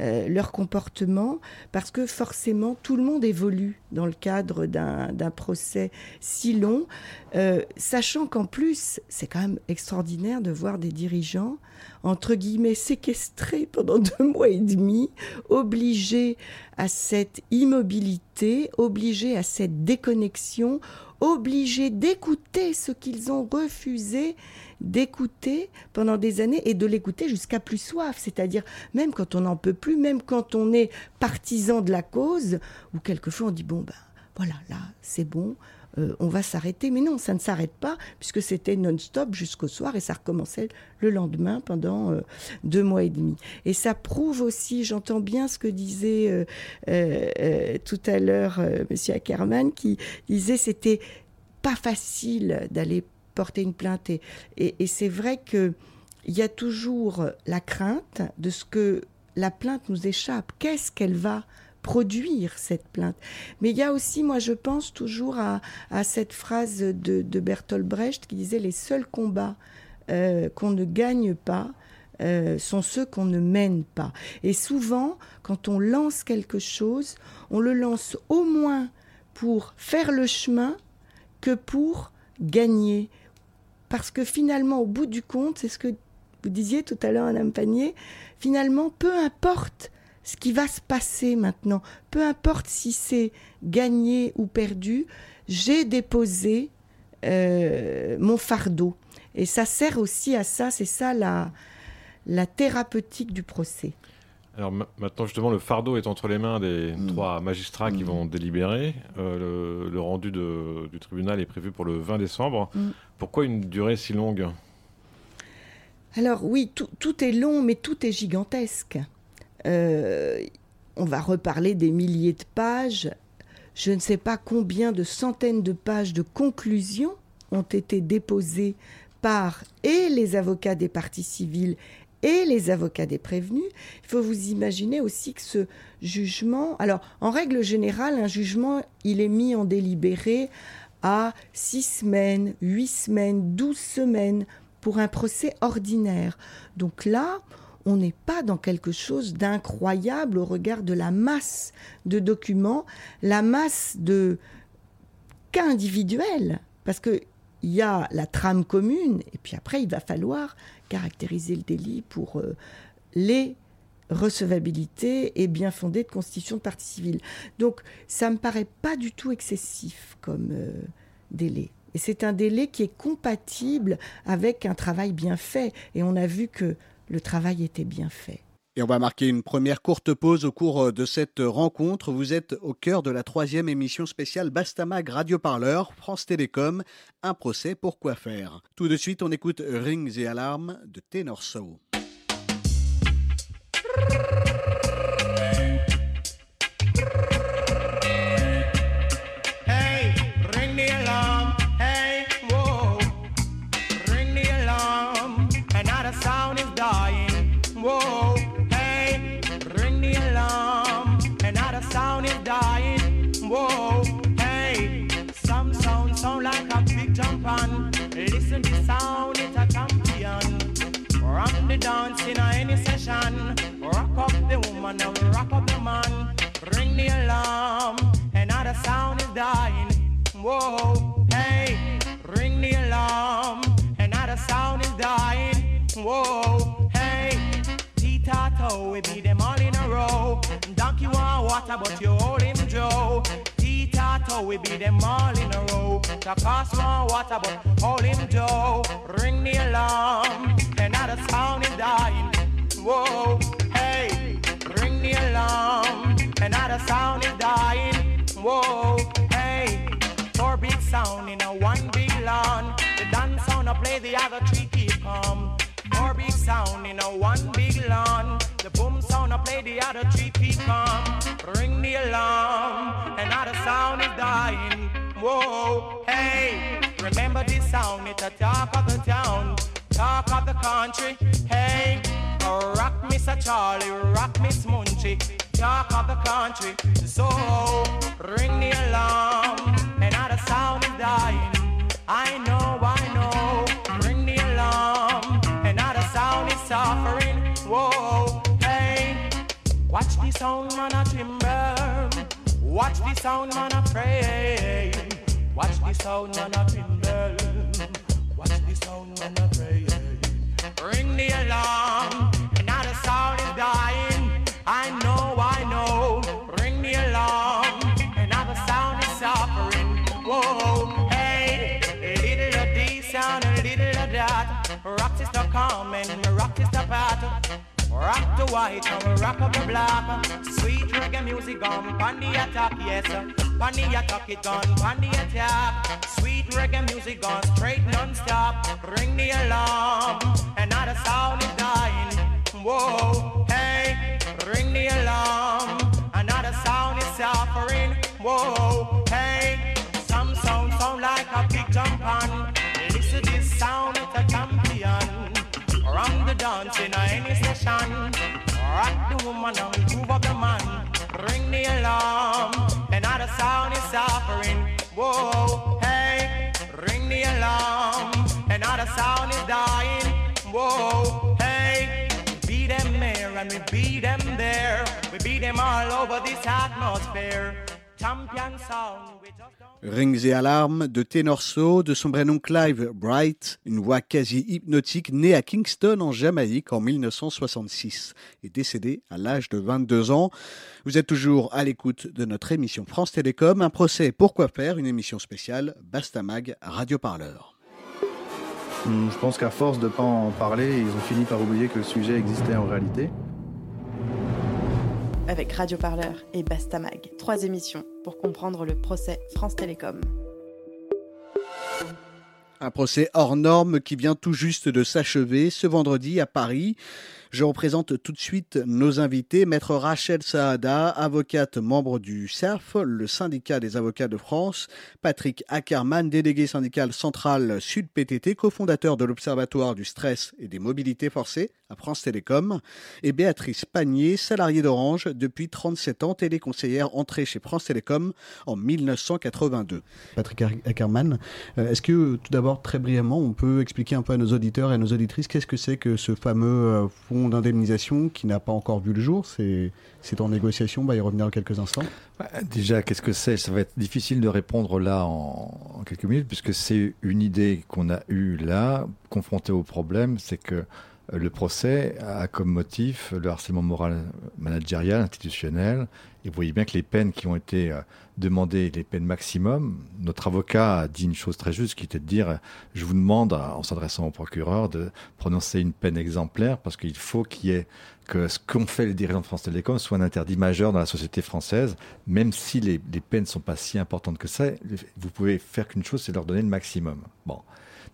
euh, leur comportement parce que forcément tout le monde évolue dans le cadre d'un procès si long, euh, sachant qu'en plus c'est quand même extraordinaire de voir des dirigeants entre guillemets séquestrés pendant deux mois et demi, obligés à cette immobilité, obligés à cette déconnexion, obligés d'écouter ce qu'ils ont refusé d'écouter pendant des années et de l'écouter jusqu'à plus soif, c'est-à-dire même quand on n'en peut plus, même quand on est partisan de la cause, ou quelquefois on dit bon ben voilà, là c'est bon, euh, on va s'arrêter. Mais non, ça ne s'arrête pas, puisque c'était non-stop jusqu'au soir et ça recommençait le lendemain pendant euh, deux mois et demi. Et ça prouve aussi, j'entends bien ce que disait euh, tout à l'heure Monsieur Ackerman, qui disait c'était pas facile d'aller porter une plainte. Et, c'est vrai qu'il y a toujours la crainte de ce que la plainte nous échappe. Qu'est-ce qu'elle va produire cette plainte. Mais il y a aussi, moi je pense toujours à, cette phrase de, Bertolt Brecht qui disait les seuls combats euh, qu'on ne gagne pas euh, sont ceux qu'on ne mène pas. Et souvent, quand on lance quelque chose, on le lance au moins pour faire le chemin que pour gagner parce que finalement, au bout du compte, c'est ce que vous disiez tout à l'heure, Madame Panier, finalement, peu importe ce qui va se passer maintenant, peu importe si c'est gagné ou perdu, j'ai déposé euh, mon fardeau. Et ça sert aussi à ça, c'est ça la, la thérapeutique du procès. Alors maintenant, justement, le fardeau est entre les mains des mm. trois magistrats qui mm. vont délibérer. Euh, le, rendu du tribunal est prévu pour le 20 décembre. Mm. Pourquoi une durée si longue? Alors oui, tout, est long, mais tout est gigantesque. Euh, on va reparler des milliers de pages. je ne sais pas combien de centaines de pages de conclusions ont été déposées par et les avocats des parties civiles et les avocats des prévenus. Il faut vous imaginer aussi que ce jugement, alors en règle générale, un jugement, il est mis en délibéré à six semaines, huit semaines, douze semaines pour un procès ordinaire. Donc là, on n'est pas dans quelque chose d'incroyable au regard de la masse de documents, la masse de cas individuels, parce qu'il y a la trame commune, et puis après, il va falloir caractériser le délit pour euh, les recevabilités et bien fondées de constitution de partie civile. Donc, ça me paraît pas du tout excessif comme euh, délai. Et c'est un délai qui est compatible avec un travail bien fait. Et on a vu que le travail était bien fait. Et on va marquer une première courte pause au cours euh, de cette rencontre. Vous êtes au cœur de la troisième émission spéciale Bastamag Radio Parleur, France Télécom, un procès pour quoi faire. Tout de suite, on écoute Rings et Alarmes de Tenor Soul. whoa, hey. Some sound sound like a big jump on. Listen to sound, it's a champion. Rock the dance in any session. Rock up the woman and rock up the man. Ring the alarm, another sound is dying. Whoa, hey. Ring the alarm, another sound is dying. Whoa, hey. Tito, we be Donkey want water, but you hold him Joe. Tita we beat them all in a row. The cost want water, but hold him Joe. Ring the alarm another sound is dying. Whoa, hey, ring the alarm. Another sound is dying. Whoa, hey, four big sound in a one big lawn. The dance sound I play, the other three keep calm. Four big sound in a one big lawn. The boom sound I play, the other three keep calm. Ring the alarm. Another sound is dying. Whoa, hey, remember this sound? It's a talk of the town talk of the country. Hey, oh, rock Mr. Charlie, rock Miss Munchie, talk of the country. So ring the alarm, another sound is dying. I know, I know. Suffering. Whoa, hey, watch the sound man a timber. Watch the sound man a pray. Watch the sound man a timber. Watch the sound man a pray. Ring the alarm, another sound is dying. I know, I know. Ring the alarm, another sound is suffering. Whoa, hey, little of this sound, a little of that. Rock is the calm and rock is the path. Rock the white and rock up the black. Sweet reggae music on pan the attack, yes. Pan the attack it on pan the attack. Sweet reggae music on straight non-stop. Ring the alarm, another sound is dying. Whoa, hey, ring the alarm, another sound is suffering. Whoa, hey, some sound sound like a big jump on. Listen this sound, the dance in any session. Rock the woman and move up the man. Ring the alarm. Another sound is suffering. Whoa, hey, ring the alarm. Another sound is dying. Whoa, hey, beat them there and we beat them there. We beat them all over this atmosphere. Rings et alarmes de Tenorso, de son vrai nom Clive Bright, une voix quasi hypnotique, né à Kingston en Jamaïque en 1966 et décédé à l'âge de 22 ans. Vous êtes toujours à l'écoute de notre émission France Télécom, un procès Pourquoi faire, une émission spéciale Bastamag Radio Parleur. Hmm, je pense qu'à force de ne pas en parler, ils ont fini par oublier que le sujet existait en réalité avec Radio Parleur et Bastamag. Trois émissions pour comprendre le procès France Télécom. Un procès hors norme qui vient tout juste de s'achever ce vendredi à Paris. Je représente tout de suite nos invités. Maître Rachel Saada, avocate membre du CERF, le syndicat des avocats de France. Patrick Ackermann, délégué syndical central Sud PTT, cofondateur de l'Observatoire du stress et des mobilités forcées à France Télécom. Et Béatrice Panier, salariée d'Orange depuis 37 ans, téléconseillère entrée chez France Télécom en 1982. Patrick Ackermann, euh, est-ce que tout d'abord, très brièvement, on peut expliquer un peu à nos auditeurs et à nos auditrices qu'est-ce que c'est que ce fameux euh, d'indemnisation qui n'a pas encore vu le jour C'est en négociation, on va y revenir dans quelques instants. Bah, déjà, qu'est-ce que c'est? Ça va être difficile de répondre là en, en quelques minutes, puisque c'est une idée qu'on a eue là, confrontée au problème, c'est que le procès a comme motif le harcèlement moral managérial, institutionnel. Et vous voyez bien que les peines qui ont été demandées, les peines maximum, notre avocat a dit une chose très juste qui était de dire je vous demande, en s'adressant au procureur, de prononcer une peine exemplaire parce qu'il faut qu'il y ait que ce qu'ont fait les dirigeants de France Télécom soit un interdit majeur dans la société française, même si les, peines ne sont pas si importantes que ça, vous pouvez faire qu'une chose, c'est leur donner le maximum. Bon.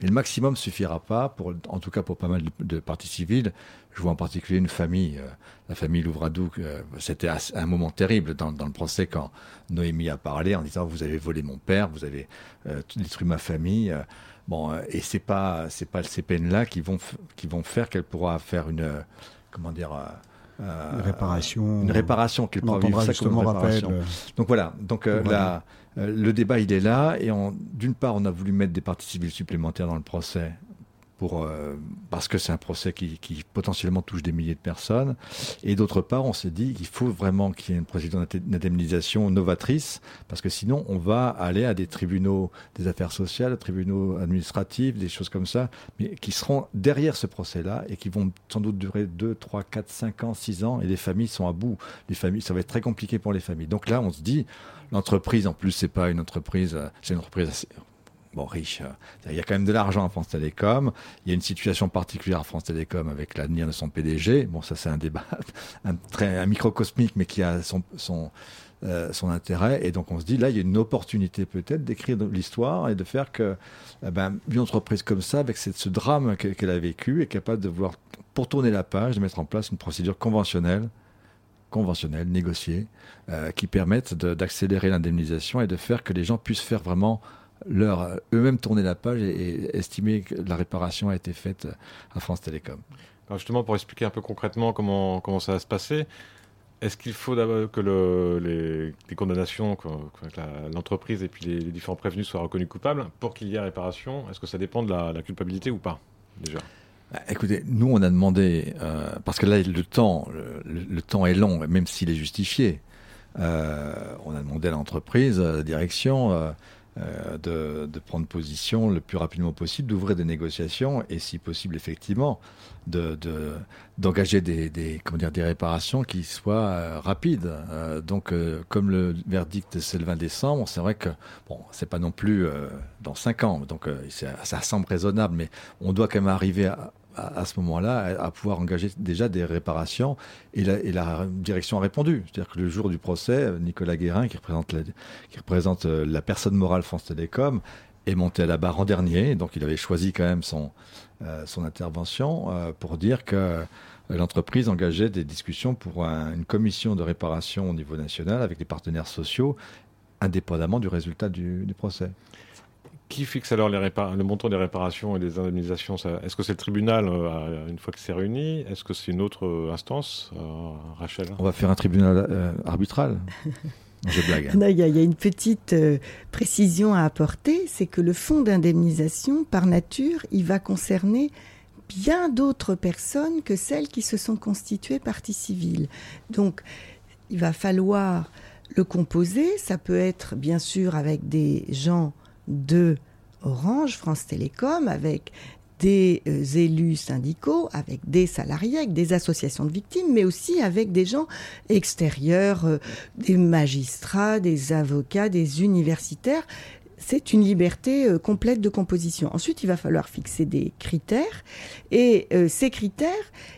Mais le maximum suffira pas, en tout cas pour pas mal de, parties civiles. Je vois en particulier une famille, euh, la famille Louvradou. Euh, C'était un moment terrible dans, dans, le procès quand Noémie a parlé en disant vous avez volé mon père, vous avez euh, détruit ma famille. Bon, et c'est pas c'est pas ces peines-là qui vont qui vont faire qu'elle pourra faire une comment dire une réparation. Une réparation qu'il pourra vivre ça comme réparation. Rappel. Donc voilà. Donc voilà. Le débat il est là et d'une part on a voulu mettre des parties civiles supplémentaires dans le procès euh, parce que c'est un procès qui, potentiellement touche des milliers de personnes. Et d'autre part, on s'est dit qu'il faut vraiment qu'il y ait une procédure d'indemnisation novatrice, parce que sinon, on va aller à des tribunaux des affaires sociales, tribunaux administratifs, des choses comme ça, mais qui seront derrière ce procès-là et qui vont sans doute durer 2, 3, 4, 5 ans, 6 ans, et les familles sont à bout. Les familles, ça va être très compliqué pour les familles. Donc là, on se dit, l'entreprise, en plus, c'est pas une entreprise, euh, c'est une entreprise assez, bon, riche. Euh, il y a quand même de l'argent à France Télécom. Il y a une situation particulière à France Télécom avec l'avenir de son PDG. Bon, ça c'est un débat, un, très, un microcosmique, mais qui a son, son, euh, son intérêt. Et donc on se dit, là, il y a une opportunité peut-être d'écrire l'histoire et de faire que eh ben, une entreprise comme ça, avec cette, ce drame qu'elle a vécu, est capable de voir, pour tourner la page, de mettre en place une procédure conventionnelle conventionnelle, négociée, euh, qui permettent d'accélérer l'indemnisation et de faire que les gens puissent faire vraiment leur eux-mêmes tourner la page et, estimer que la réparation a été faite à France Télécom. Alors justement, pour expliquer un peu concrètement comment, comment ça va se passer, est-ce qu'il faut d'abord que le, les, les, condamnations, que, que l'entreprise et puis les, les, différents prévenus soient reconnus coupables pour qu'il y ait réparation Est-ce que ça dépend de la, la culpabilité ou pas déjà? Bah, Écoutez, nous on a demandé, euh, parce que là le temps, le, le, temps est long, même s'il est justifié, euh, on a demandé à l'entreprise, à la direction, euh, euh, de, de, prendre position le plus rapidement possible, d'ouvrir des négociations et, si possible, effectivement, d'engager de, de, des, des, des réparations qui soient euh, rapides. Euh, donc, comme le verdict c'est le 20 décembre, c'est vrai que bon, c'est pas non plus dans cinq ans, donc ça semble raisonnable, mais on doit quand même arriver à, à, ce moment-là à, pouvoir engager déjà des réparations et la, direction a répondu. C'est-à-dire que le jour du procès, Nicolas Guérin, qui représente euh, la personne morale France Télécom, est monté à la barre en dernier. Donc il avait choisi quand même son, euh, intervention euh, pour dire que l'entreprise engageait des discussions pour un, une commission de réparation au niveau national avec les partenaires sociaux, indépendamment du résultat du procès. Qui fixe alors les le montant des réparations et des indemnisations Est-ce que c'est le tribunal euh, une fois que c'est réuni? Est-ce que c'est une autre euh, instance, euh, Rachel? On va faire un tribunal euh, arbitral. Je blague. Non, il y, y, a une petite euh, précision à apporter, c'est que le fonds d'indemnisation, par nature, il va concerner bien d'autres personnes que celles qui se sont constituées partie civile. Donc, il va falloir le composer. Ça peut être, bien sûr, avec des gens de Orange, France Télécom, avec des euh, élus syndicaux, avec des salariés, avec des associations de victimes, mais aussi avec des gens extérieurs, euh, des magistrats, des avocats, des universitaires c'est une liberté euh, complète de composition. Ensuite, il va falloir fixer des critères et euh, ces critères,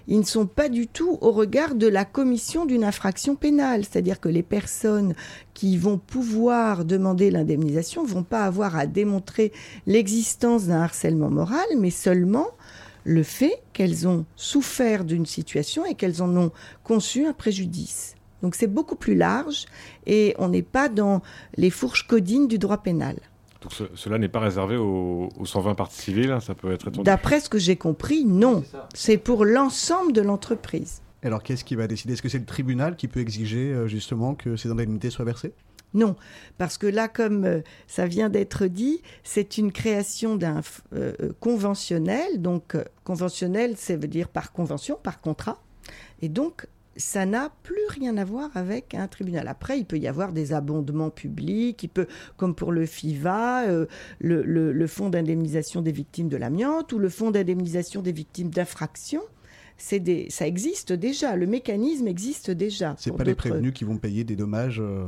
ils ne sont pas du tout au regard de la commission d'une infraction pénale, c'est-à-dire que les personnes qui vont pouvoir demander l'indemnisation vont pas avoir à démontrer l'existence d'un harcèlement moral, mais seulement le fait qu'elles ont souffert d'une situation et qu'elles en ont conçu un préjudice. Donc c'est beaucoup plus large et on n'est pas dans les fourches codines du droit pénal. Donc ce- cela n'est pas réservé aux, aux 120 parties civiles, hein, ça peut être étendu. D'après ce que j'ai compris, non. C'est pour l'ensemble de l'entreprise. Alors qu'est-ce qui va décider? Est-ce que c'est le tribunal qui peut exiger euh, justement que ces indemnités soient versées? Non, parce que là, comme euh, ça vient d'être dit, c'est une création d'un euh, conventionnel. Donc, conventionnel, ça veut dire par convention, par contrat. Et donc, ça n'a plus rien à voir avec un tribunal. Après, il peut y avoir des abondements publics, il peut, comme pour le FIVA, euh, le, le- le Fonds d'indemnisation des victimes de l'amiante ou le Fonds d'indemnisation des victimes d'infractions. Des, ça existe déjà, le mécanisme existe déjà. C'est pas les prévenus qui vont payer des dommages euh,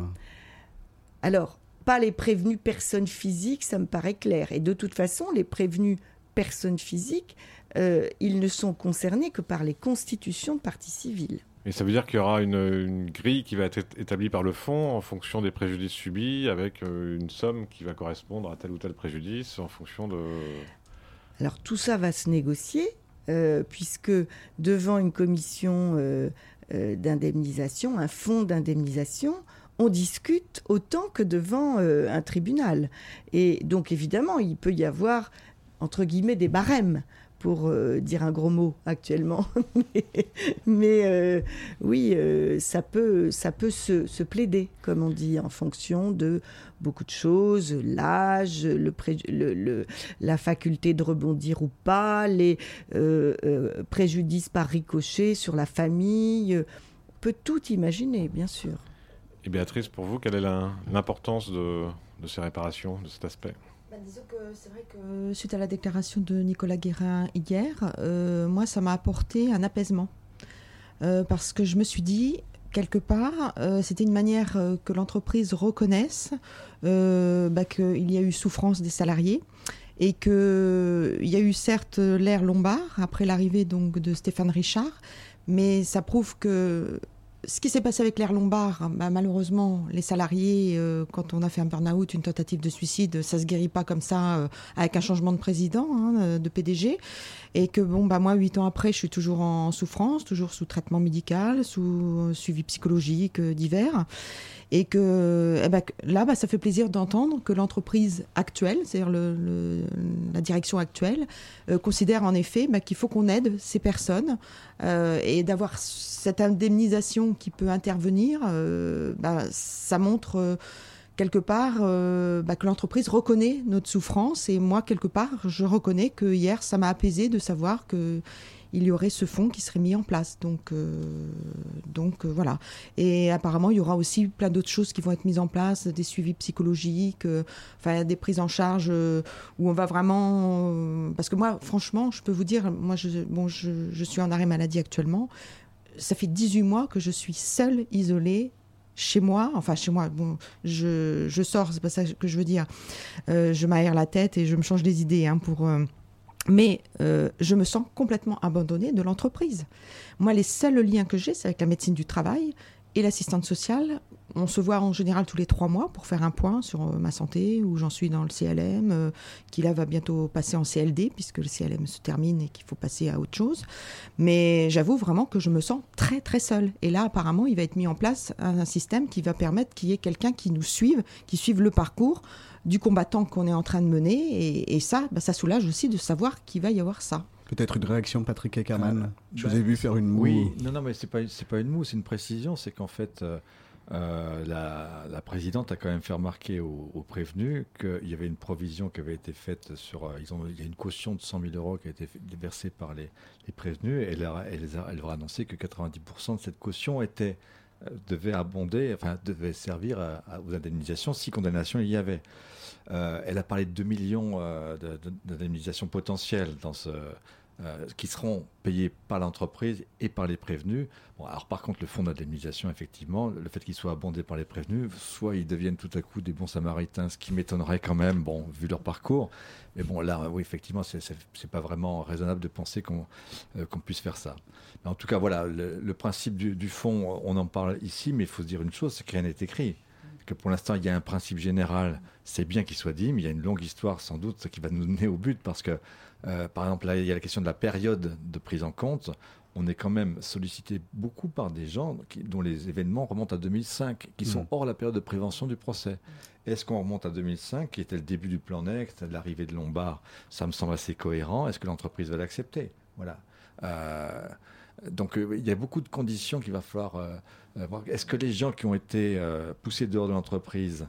alors, pas les prévenus personnes physiques, ça me paraît clair. Et de toute façon, les prévenus personnes physiques, euh, ils ne sont concernés que par les constitutions de partie civile. Et ça veut dire qu'il y aura une, grille qui va être établie par le fonds en fonction des préjudices subis, avec euh, une somme qui va correspondre à tel ou tel préjudice en fonction de... Alors tout ça va se négocier, euh, puisque devant une commission euh, d'indemnisation, un fonds d'indemnisation, on discute autant que devant un tribunal. Et donc évidemment, il peut y avoir, entre guillemets, des barèmes pour euh, dire un gros mot actuellement. mais euh, oui, euh, ça peut, ça peut se, plaider, comme on dit, en fonction de beaucoup de choses, l'âge, la faculté de rebondir ou pas, les préjudices par ricochet sur la famille. On peut tout imaginer, bien sûr. Et Béatrice, pour vous, quelle est l'importance de ces réparations, de cet aspect? Bah, disons que c'est vrai que suite à la déclaration de Nicolas Guérin hier, euh, moi, ça m'a apporté un apaisement. Euh, parce que je me suis dit, quelque part, euh, c'était une manière que l'entreprise reconnaisse bah, qu'il y a eu souffrance des salariés et qu'il y a eu certes l'ère Lombard après l'arrivée de Stéphane Richard, mais ça prouve que ce qui s'est passé avec l'air Lombard, bah, malheureusement, les salariés, euh, quand on a fait un burn-out, une tentative de suicide, ça se guérit pas comme ça euh, avec un changement de président, hein, euh, de PDG. Et que bon, bah moi, huit ans après, je suis toujours en souffrance, toujours sous traitement médical, sous suivi psychologique divers. Et que eh ben, là, bah, ça fait plaisir d'entendre que l'entreprise actuelle, c'est-à-dire la direction actuelle, euh, considère en effet bah, qu'il faut qu'on aide ces personnes euh, et d'avoir cette indemnisation qui peut intervenir, euh, bah, ça montre quelque part que l'entreprise reconnaît notre souffrance. Et moi quelque part je reconnais que hier ça m'a apaisé de savoir que il y aurait ce fonds qui serait mis en place. Donc, euh, donc euh, voilà. Et apparemment, il y aura aussi plein d'autres choses qui vont être mises en place, des suivis psychologiques, euh, enfin des prises en charge où on va vraiment. parce que moi, franchement, je peux vous dire, moi, je, bon, je, je suis en arrêt maladie actuellement. Ça fait 18 mois que je suis seule, isolée, chez moi, enfin chez moi, bon, je, je sors, c'est pas ça que je veux dire. Je m'aère la tête et je me change des idées hein, pour. Mais euh, je me sens complètement abandonnée de l'entreprise. Moi, les seuls liens que j'ai, c'est avec la médecine du travail et l'assistante sociale. On se voit en général tous les trois mois pour faire un point sur euh, ma santé, où j'en suis dans le CLM, euh, qui là va bientôt passer en CLD, puisque le CLM se termine et qu'il faut passer à autre chose. Mais j'avoue vraiment que je me sens très très seule. Et là, apparemment, il va être mis en place un, un système qui va permettre qu'il y ait quelqu'un qui nous suive, qui suive le parcours du combattant qu'on est en train de mener. Et, et ça, bah, ça soulage aussi de savoir qu'il va y avoir ça. Peut-être une réaction de Patrick Eckermann. Je Ben, vous ai vu faire une moue. Oui, non, non, mais c'est pas, c'est pas une moue, c'est une précision. C'est qu'en fait, euh, euh, la, la présidente a quand même fait remarquer aux, aux prévenus qu'il y avait une provision qui avait été faite sur. euh, ils ont, il y a une caution de 100 000 euros qui a été fait- versée par les, les prévenus. Et elle, a- elle, elle leur a annoncé que 90% de cette caution était euh, devait abonder, enfin devait servir à- aux indemnisations si condamnation il y avait. Euh, elle a parlé de 2 millions euh, de- de- d'indemnisations potentielles dans ce, euh, qui seront payés par l'entreprise et par les prévenus. Bon, alors par contre, le fonds d'indemnisation, effectivement, le fait qu'il soit abondé par les prévenus, soit ils deviennent tout à coup des bons samaritains, ce qui m'étonnerait quand même, bon, vu leur parcours. Mais bon, là, oui, effectivement, c'est pas vraiment raisonnable de penser qu'on euh, puisse faire ça. En tout cas, voilà, le, le principe du, du fonds, on en parle ici, mais il faut se dire une chose, c'est que rien n'est écrit que pour l'instant, il y a un principe général, c'est bien qu'il soit dit, mais il y a une longue histoire sans doute qui va nous mener au but parce que, euh, par exemple, là, il y a la question de la période de prise en compte. On est quand même sollicité beaucoup par des gens qui- dont les événements remontent à 2005, qui sont Mm. hors la période de prévention du procès. Est-ce qu'on remonte à 2005, qui était le début du plan Next, de l'arrivée de Lombard? Ça me semble assez cohérent. Est-ce que l'entreprise va l'accepter? Voilà. Euh, donc euh, il y a beaucoup de conditions qu'il va falloir euh, euh, voir. Est-ce que les gens qui ont été poussés dehors de l'entreprise,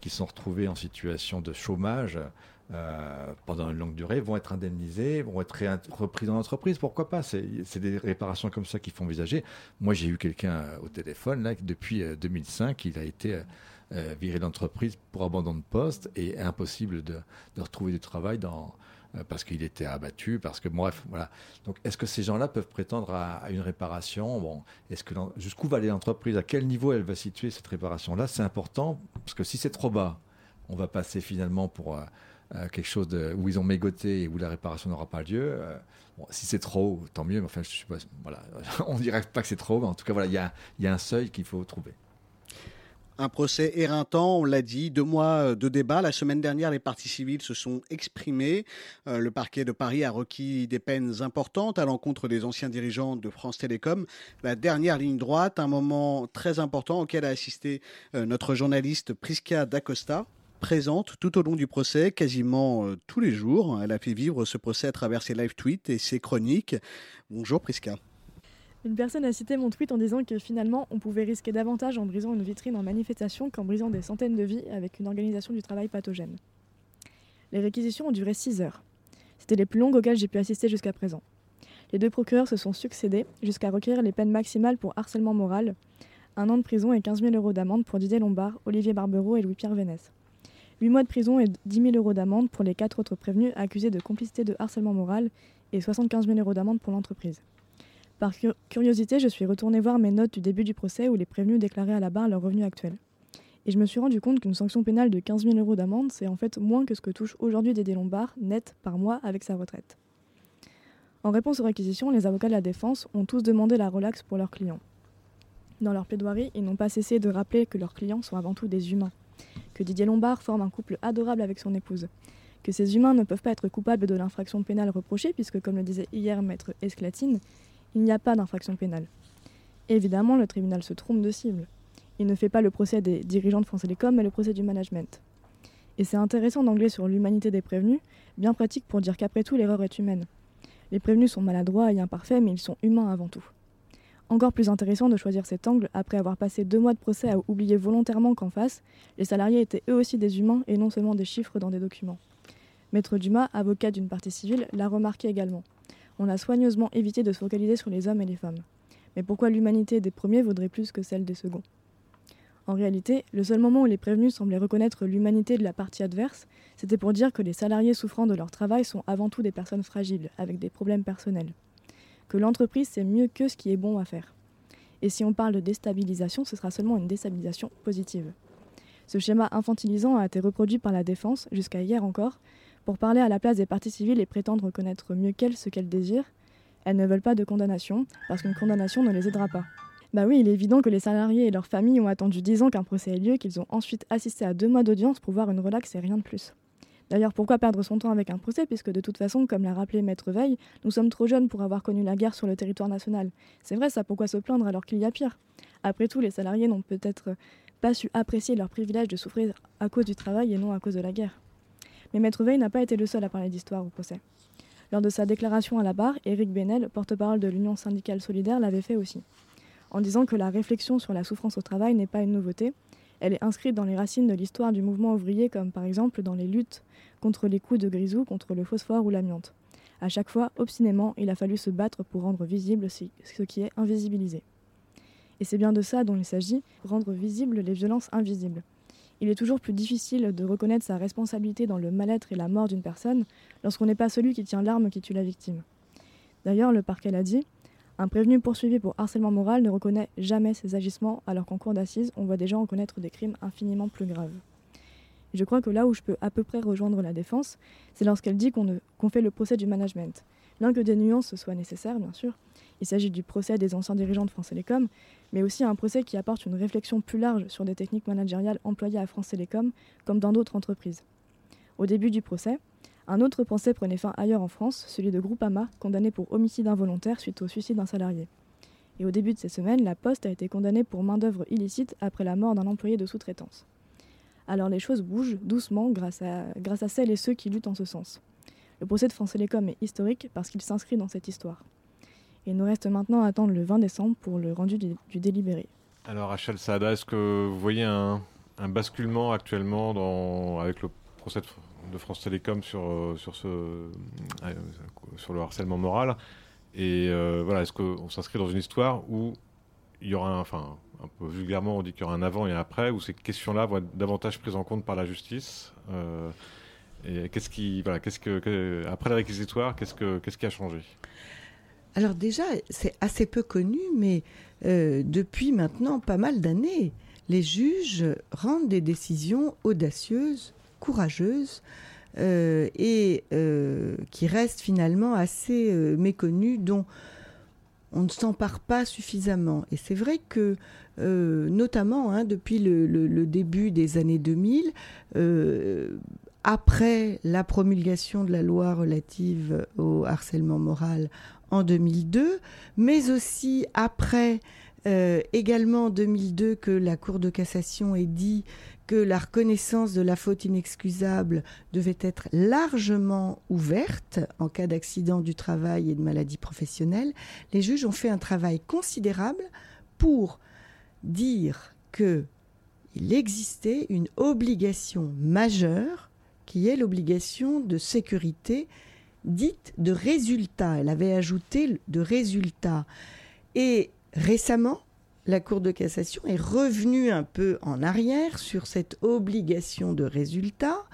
qui sont retrouvés en situation de chômage pendant une longue durée, vont être indemnisés, vont être repris dans l'entreprise? Pourquoi pas? C'est des réparations comme ça qu'il faut envisager. Moi j'ai eu quelqu'un au téléphone là, depuis euh, 2005, il a été viré d'entreprise pour abandon de poste et impossible de, de retrouver du travail dans, parce qu'il était abattu, parce que bref, voilà. Donc, est-ce que ces gens-là peuvent prétendre à, une réparation? Bon, est-ce que jusqu'où va aller l'entreprise? À quel niveau elle va situer cette réparation-là? C'est important parce que si c'est trop bas, on va passer finalement pour euh, euh, quelque chose de, où ils ont mégoté et où la réparation n'aura pas lieu. Euh, si c'est trop haut, tant mieux. Enfin, je pas, voilà, on dirait pas que c'est trop haut, mais en tout cas, voilà, il y a un seuil qu'il faut trouver. Un procès éreintant, on l'a dit, deux mois de débat. La semaine dernière, les parties civiles se sont exprimées. Euh, le parquet de Paris a requis des peines importantes à l'encontre des anciens dirigeants de France Télécom. La dernière ligne droite, un moment très important auquel a assisté euh, notre journaliste Prisca D'Acosta présente tout au long du procès, quasiment euh, tous les jours. Elle a fait vivre ce procès à travers ses live tweets et ses chroniques. Bonjour Prisca. Une personne a cité mon tweet en disant que finalement, on pouvait risquer davantage en brisant une vitrine en manifestation qu'en brisant des centaines de vies avec une organisation du travail pathogène. Les réquisitions ont duré 6 heures. C'était les plus longues auxquelles j'ai pu assister jusqu'à présent. Les deux procureurs se sont succédés jusqu'à requérir les peines maximales pour harcèlement moral, un an de prison et 15 000 euros d'amende pour Didier Lombard, Olivier Barbereau et Louis-Pierre Vénès. 8 mois de prison et 10 000 euros d'amende pour les quatre autres prévenus accusés de complicité de harcèlement moral et 75 000 euros d'amende pour l'entreprise. Par cu- curiosité, je suis retournée voir mes notes du début du procès où les prévenus déclaraient à la barre leur revenu actuel. Et je me suis rendu compte qu'une sanction pénale de 15 000 euros d'amende, c'est en fait moins que ce que touche aujourd'hui Dédé Lombard, net par mois avec sa retraite. En réponse aux réquisitions, les avocats de la défense ont tous demandé la relaxe pour leurs clients. Dans leur plaidoirie, ils n'ont pas cessé de rappeler que leurs clients sont avant tout des humains, que Didier Lombard forme un couple adorable avec son épouse, que ces humains ne peuvent pas être coupables de l'infraction pénale reprochée, puisque, comme le disait hier maître Esclatine, il n'y a pas d'infraction pénale. Évidemment, le tribunal se trompe de cible. Il ne fait pas le procès des dirigeants de France Télécom, mais le procès du management. Et c'est intéressant d'angler sur l'humanité des prévenus, bien pratique pour dire qu'après tout, l'erreur est humaine. Les prévenus sont maladroits et imparfaits, mais ils sont humains avant tout. Encore plus intéressant de choisir cet angle après avoir passé deux mois de procès à oublier volontairement qu'en face, les salariés étaient eux aussi des humains et non seulement des chiffres dans des documents. Maître Dumas, avocat d'une partie civile, l'a remarqué également. On a soigneusement évité de se focaliser sur les hommes et les femmes. Mais pourquoi l'humanité des premiers vaudrait plus que celle des seconds? En réalité, le seul moment où les prévenus semblaient reconnaître l'humanité de la partie adverse, c'était pour dire que les salariés souffrant de leur travail sont avant tout des personnes fragiles, avec des problèmes personnels. Que l'entreprise sait mieux que ce qui est bon à faire. Et si on parle de déstabilisation, ce sera seulement une déstabilisation positive. Ce schéma infantilisant a été reproduit par la défense, jusqu'à hier encore, pour parler à la place des parties civiles et prétendre connaître mieux qu'elles ce qu'elles désirent, elles ne veulent pas de condamnation, parce qu'une condamnation ne les aidera pas. Bah oui, il est évident que les salariés et leurs familles ont attendu 10 ans qu'un procès ait lieu, qu'ils ont ensuite assisté à deux mois d'audience pour voir une relaxe et rien de plus. D'ailleurs, pourquoi perdre son temps avec un procès, puisque de toute façon, comme l'a rappelé Maître Veil, nous sommes trop jeunes pour avoir connu la guerre sur le territoire national. C'est vrai ça, pourquoi se plaindre alors qu'il y a pire? Après tout, les salariés n'ont peut-être pas su apprécier leur privilège de souffrir à cause du travail et non à cause de la guerre. Mais Maître Veil n'a pas été le seul à parler d'histoire au procès. Lors de sa déclaration à la barre, Éric Benel, porte-parole de l'Union syndicale solidaire, l'avait fait aussi. En disant que la réflexion sur la souffrance au travail n'est pas une nouveauté, elle est inscrite dans les racines de l'histoire du mouvement ouvrier, comme par exemple dans les luttes contre les coups de grisou, contre le phosphore ou l'amiante. À chaque fois, obstinément, il a fallu se battre pour rendre visible ce qui est invisibilisé. Et c'est bien de ça dont il s'agit, rendre visibles les violences invisibles. Il est toujours plus difficile de reconnaître sa responsabilité dans le mal-être et la mort d'une personne lorsqu'on n'est pas celui qui tient l'arme qui tue la victime. D'ailleurs, le parquet l'a dit, un prévenu poursuivi pour harcèlement moral ne reconnaît jamais ses agissements alors qu'en cour d'assises, on voit déjà reconnaître des crimes infiniment plus graves. Je crois que là où je peux à peu près rejoindre la défense, c'est lorsqu'elle dit qu'on qu fait le procès du management. Bien que des nuances soient nécessaires, bien sûr, il s'agit du procès des anciens dirigeants de France Télécom, mais aussi un procès qui apporte une réflexion plus large sur des techniques managériales employées à France Télécom, comme dans d'autres entreprises. Au début du procès, un autre procès prenait fin ailleurs en France, celui de Groupama, condamné pour homicide involontaire suite au suicide d'un salarié. Et au début de ces semaines, la Poste a été condamnée pour main-d'œuvre illicite après la mort d'un employé de sous-traitance. Alors les choses bougent doucement grâce à, grâce à celles et ceux qui luttent en ce sens. Le procès de France Télécom est historique parce qu'il s'inscrit dans cette histoire. Il nous reste maintenant à attendre le 20 décembre pour le rendu du, délibéré. Alors Rachel Saada, est-ce que vous voyez un, basculement actuellement avec le procès de, France Télécom sur, euh, sur, ce, euh, sur le harcèlement moral? Et euh, voilà, est-ce qu'on s'inscrit dans une histoire où il y aura un, enfin, un peu vulgairement, on dit qu'il y aura un avant et un après, où ces questions-là vont être davantage prises en compte par la justice? Et qu'est-ce qui, voilà, qu'est-ce que, après les réquisitoires, qu'est-ce que, qu'est-ce qui a changé? Alors déjà, c'est assez peu connu, mais euh, depuis maintenant pas mal d'années, les juges rendent des décisions audacieuses, courageuses, euh, et euh, qui restent finalement assez méconnues, dont on ne s'empare pas suffisamment. Et c'est vrai que, notamment hein, depuis le, le- début des années 2000, euh, après la promulgation de la loi relative au harcèlement moral en 2002, mais aussi après euh, également en 2002 que la Cour de cassation ait dit que la reconnaissance de la faute inexcusable devait être largement ouverte en cas d'accident du travail et de maladie professionnelle, les juges ont fait un travail considérable pour dire que il existait une obligation majeure qui est l'obligation de sécurité dite de résultat. Elle avait ajouté de résultat. Et récemment, la Cour de cassation est revenue un peu en arrière sur cette obligation de résultat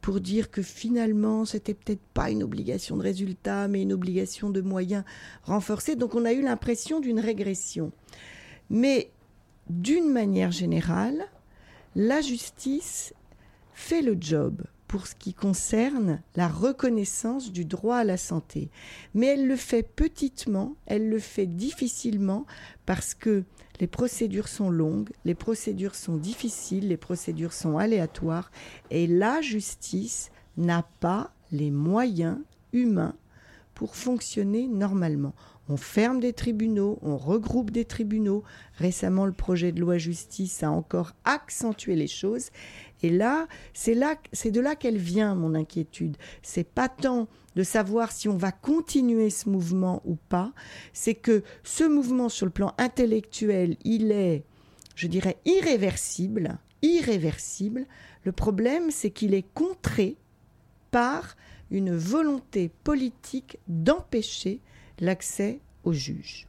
pour dire que finalement, c'était peut-être pas une obligation de résultat, mais une obligation de moyens renforcés. Donc on a eu l'impression d'une régression. Mais d'une manière générale, la justice fait le job pour ce qui concerne la reconnaissance du droit à la santé. Mais elle le fait petitement, elle le fait difficilement parce que les procédures sont longues, les procédures sont difficiles, les procédures sont aléatoires et la justice n'a pas les moyens humains pour fonctionner normalement. On ferme des tribunaux, on regroupe des tribunaux. Récemment, le projet de loi justice a encore accentué les choses. Et là, c'est de là qu'elle vient mon inquiétude. C'est pas tant de savoir si on va continuer ce mouvement ou pas. C'est que ce mouvement sur le plan intellectuel, il est, je dirais, irréversible, irréversible. Le problème, c'est qu'il est contré par une volonté politique d'empêcher l'accès aux juges.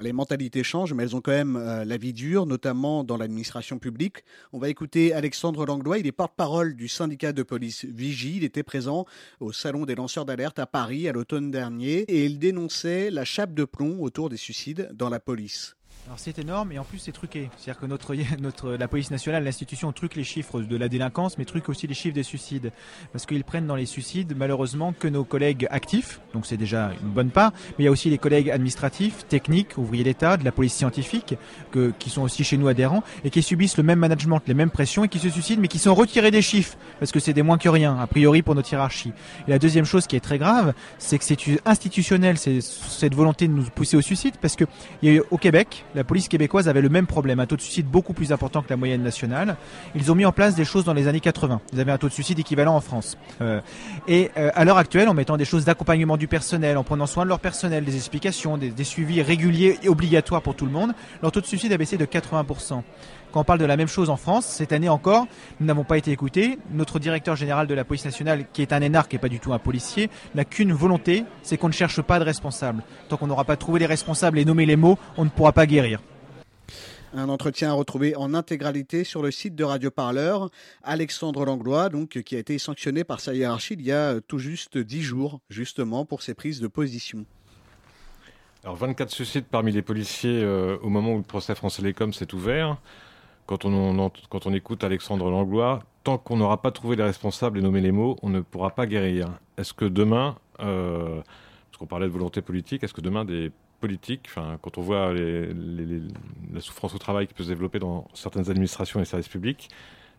Les mentalités changent, mais elles ont quand même euh, la vie dure, notamment dans l'administration publique. On va écouter Alexandre Langlois, il est porte-parole du syndicat de police Vigie. Il était présent au Salon des lanceurs d'alerte à Paris à l'automne dernier et il dénonçait la chape de plomb autour des suicides dans la police. Alors c'est énorme et en plus c'est truqué. C'est-à-dire que notre, notre, la police nationale, l'institution truque les chiffres de la délinquance mais truque aussi les chiffres des suicides. Parce qu'ils prennent dans les suicides malheureusement que nos collègues actifs, donc c'est déjà une bonne part, mais il y a aussi les collègues administratifs, techniques, ouvriers d'État, de la police scientifique, que, qui sont aussi chez nous adhérents et qui subissent le même management, les mêmes pressions et qui se suicident mais qui sont retirés des chiffres parce que c'est des moins que rien, a priori pour notre hiérarchie. Et la deuxième chose qui est très grave, c'est que c'est institutionnel, c'est cette volonté de nous pousser au suicide parce que il y a eu au Québec, la police québécoise avait le même problème, un taux de suicide beaucoup plus important que la moyenne nationale. Ils ont mis en place des choses dans les années 80. Ils avaient un taux de suicide équivalent en France. Euh, et euh, à l'heure actuelle, en mettant des choses d'accompagnement du personnel, en prenant soin de leur personnel, des explications, des, des suivis réguliers et obligatoires pour tout le monde, leur taux de suicide a baissé de 80%. Quand on parle de la même chose en France, cette année encore, nous n'avons pas été écoutés. Notre directeur général de la police nationale, qui est un énarque et pas du tout un policier, n'a qu'une volonté, c'est qu'on ne cherche pas de responsable. Tant qu'on n'aura pas trouvé les responsables et nommé les mots, on ne pourra pas guérir. Un entretien à retrouver en intégralité sur le site de Radio Parleur. Alexandre Langlois, donc, qui a été sanctionné par sa hiérarchie il y a tout juste dix jours, justement, pour ses prises de position. Alors 24 suicides parmi les policiers euh, au moment où le procès France Télécom s'est ouvert. Quand on, écoute Alexandre Langlois, tant qu'on n'aura pas trouvé les responsables et nommé les mots, on ne pourra pas guérir. Est-ce que demain, euh, qu'on parlait de volonté politique, est-ce que demain des politiques, quand on voit la souffrance au travail qui peut se développer dans certaines administrations et services publics,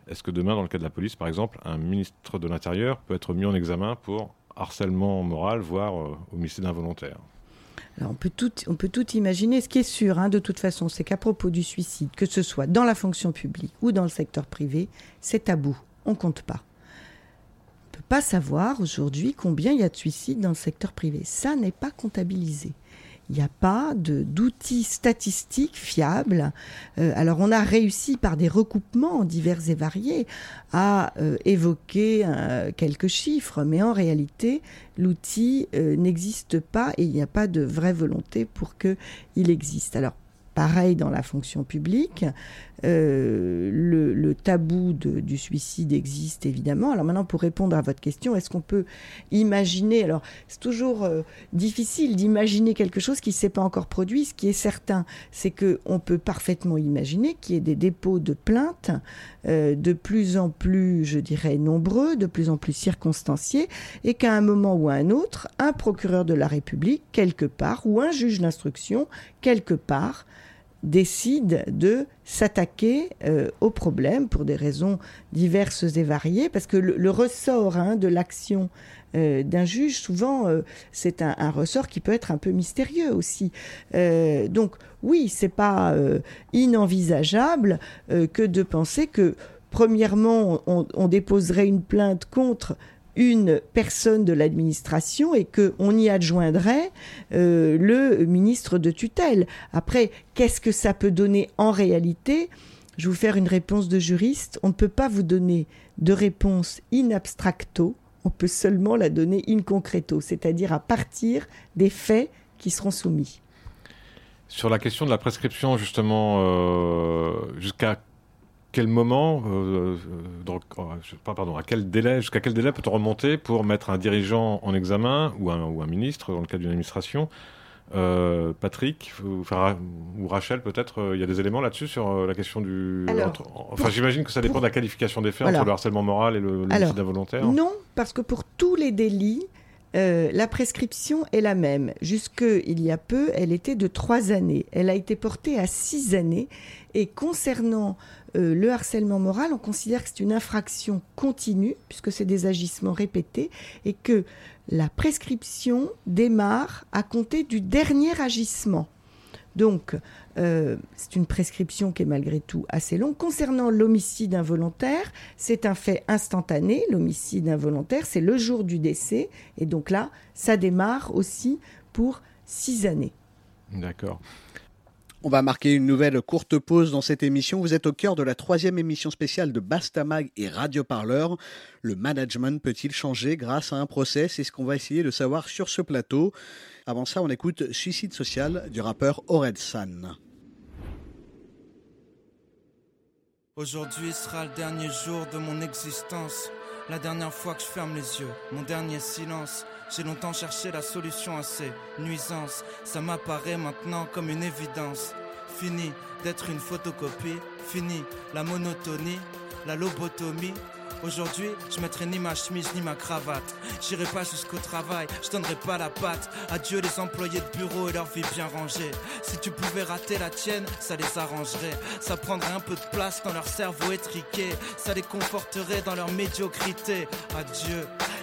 est-ce que demain, dans le cas de la police, par exemple, un ministre de l'Intérieur peut être mis en examen pour harcèlement moral, voire euh, homicide involontaire? On peut tout, on peut tout imaginer. Ce qui est sûr, hein, de toute façon, c'est qu'à propos du suicide, que ce soit dans la fonction publique ou dans le secteur privé, c'est tabou. On compte pas. On peut pas savoir aujourd'hui combien il y a de suicides dans le secteur privé. Ça n'est pas comptabilisé. Il n'y a pas d'outils statistiques fiables. Euh, alors on a réussi par des recoupements divers et variés à euh, évoquer euh, quelques chiffres, mais en réalité l'outil n'existe pas et il n'y a pas de vraie volonté pour qu'il existe. Alors pareil dans la fonction publique, le, le tabou du suicide existe évidemment. Alors maintenant, pour répondre à votre question, est-ce qu'on peut imaginer Alors, c'est toujours euh, difficile d'imaginer quelque chose qui ne s'est pas encore produit. Ce qui est certain, c'est que on peut parfaitement imaginer qu'il y ait des dépôts de plaintes euh, de plus en plus, je dirais, nombreux, de plus en plus circonstanciés, et qu'à un moment ou à un autre, un procureur de la République, quelque part, ou un juge d'instruction, quelque part, décide de s'attaquer euh, au problème pour des raisons diverses et variées, parce que le, ressort hein, de l'action euh, d'un juge, souvent, euh, c'est un, ressort qui peut être un peu mystérieux aussi. Donc, oui, c'est pas inenvisageable que de penser que, premièrement, on déposerait une plainte contre une personne de l'administration et qu'on y adjoindrait euh, le ministre de tutelle. Après, qu'est-ce que ça peut donner en réalité? Je vais vous faire une réponse de juriste. On ne peut pas vous donner de réponse in abstracto, on peut seulement la donner in concreto, c'est-à-dire à partir des faits qui seront soumis. Sur la question de la prescription, justement, euh, jusqu'à quel moment, euh, donc, euh, je sais pas, pardon, à quel délai, jusqu'à quel délai peut-on remonter pour mettre un dirigeant en examen ou un, ou un ministre dans le cas d'une administration? Euh, Patrick ou, Rachel, peut-être, euh, il y a des éléments là-dessus sur euh, la question du. Alors, entre- enfin, j'imagine que ça dépend de la qualification des faits Voilà. entre le harcèlement moral et le l'homicide Alors, involontaire. Non, parce que pour tous les délits, euh, la prescription est la même. Jusque il y a peu, elle était de trois années. Elle a été portée à six années. Et concernant euh, le harcèlement moral, on considère que c'est une infraction continue, puisque c'est des agissements répétés, et que la prescription démarre à compter du dernier agissement. Donc, euh, c'est une prescription qui est malgré tout assez longue. Concernant l'homicide involontaire, c'est un fait instantané. L'homicide involontaire, c'est le jour du décès. Et donc là, ça démarre aussi pour six années. D'accord. On va marquer une nouvelle courte pause dans cette émission. Vous êtes au cœur de la troisième émission spéciale de Bastamag et Radio Parleur. Le management peut-il changer grâce à un procès? C'est ce qu'on va essayer de savoir sur ce plateau. Avant ça, on écoute Suicide social du rappeur Ored San. Aujourd'hui sera le dernier jour de mon existence. La dernière fois que je ferme les yeux, mon dernier silence. J'ai longtemps cherché la solution à ces nuisances. Ça m'apparaît maintenant comme une évidence. Fini d'être une photocopie. Fini la monotonie, la lobotomie. Aujourd'hui, je mettrai ni ma chemise ni ma cravate. J'irai pas jusqu'au travail, je donnerai pas la patte. Adieu les employés de bureau et leur vie bien rangée. Si tu pouvais rater la tienne, ça les arrangerait. Ça prendrait un peu de place dans leur cerveau étriqué. Ça les conforterait dans leur médiocrité. Adieu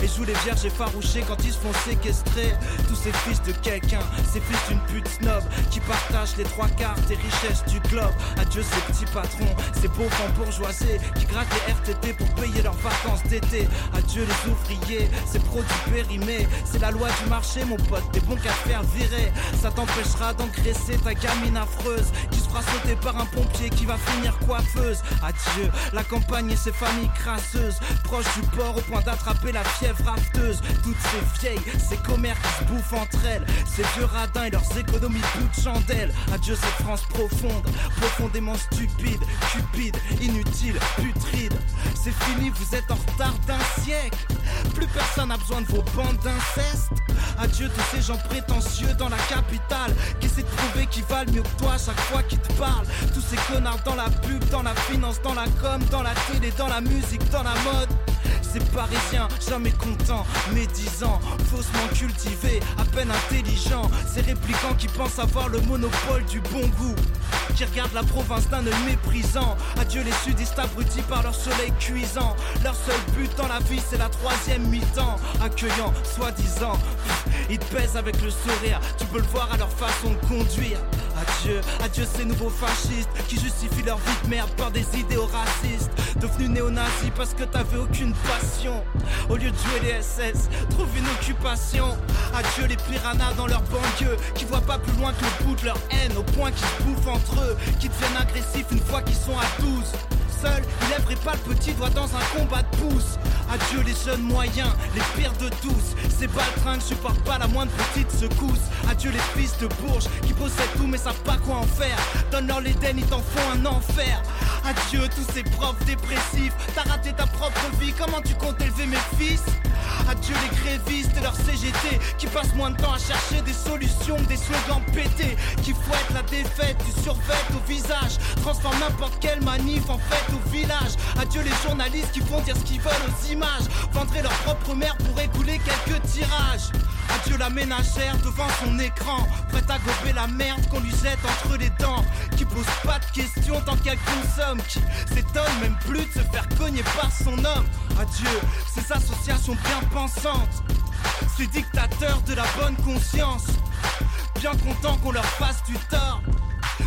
et jouent les vierges effarouchées quand ils se font séquestrer. Tous ces fils de quelqu'un, ces fils d'une pute snob qui partagent les trois quarts des richesses du globe. Adieu ces petits patrons, ces beaux femmes bourgeoisés qui grattent les RTT pour payer leurs vacances d'été. Adieu les ouvriers, ces produits périmés. C'est la loi du marché, mon pote, t'es bon qu'à faire virer. Ça t'empêchera d'engraisser ta gamine affreuse qui se fera sauter par un pompier qui va finir coiffeuse. Adieu la campagne et ses familles crasseuses, proches du port au point d'attraper la fièvre rafteuse. Toutes ces vieilles, ces commères qui se bouffent entre elles. Ces vieux radins et leurs économies bout de chandelle. Adieu cette France profonde, profondément stupide, cupide, inutile, putride. C'est fini, vous êtes en retard d'un siècle. Plus personne n'a besoin de vos bandes d'inceste. Adieu tous ces gens prétentieux dans la capitale qui de prouver qu'ils valent mieux que toi chaque fois qu'ils te parlent. Tous ces connards dans la pub, dans la finance, dans la com, dans la télé, dans la musique, dans la mode. Ces parisiens, jamais contents, médisants, faussement cultivés, à peine intelligents. Ces réplicants qui pensent avoir le monopole du bon goût. Qui regardent la province d'un œil méprisant. Adieu les sudistes abrutis par leur soleil cuisant. Leur seul but dans la vie, c'est la troisième mi-temps. Accueillant, soi-disant. Ils te pèsent avec le sourire. Tu peux le voir à leur façon de conduire. Adieu, adieu ces nouveaux fascistes qui justifient leur vie de merde par des idéaux racistes. Devenus néo-nazis parce que t'avais aucune Au lieu de jouer les SS, trouve une occupation. Adieu les piranhas dans leur banlieue qui voient pas plus loin que le bout de leur haine au point qu'ils se bouffent entre eux, qui deviennent agressifs une fois qu'ils sont à 12. Seul, lèverait pas le petit doigt dans un combat de pouce. Adieu les jeunes moyens, les pires de tous. Ces baltringues supportent pas la moindre petite secousse. Adieu les fils de bourges qui possèdent tout mais savent pas quoi en faire. Donne-leur l'Éden, ils t'en font un enfer. Adieu tous ces profs dépressifs. T'as raté ta propre vie, comment tu comptes élever mes fils? Adieu les grévistes et leurs CGT qui passent moins de temps à chercher des solutions que des slogans pétés qui fouettent la défaite du survêt au visage, transforment n'importe quelle manif en fête Adieu les journalistes qui font dire ce qu'ils veulent aux images, vendraient leur propre mère pour écouler quelques tirages. Adieu la ménagère devant son écran, prête à gober la merde qu'on lui jette entre les dents, qui pose pas de questions tant qu'elle consomme, qui s'étonne même plus de se faire cogner par son homme. Adieu ces associations bien pensantes, ces dictateurs de la bonne conscience, bien contents qu'on leur fasse du tort.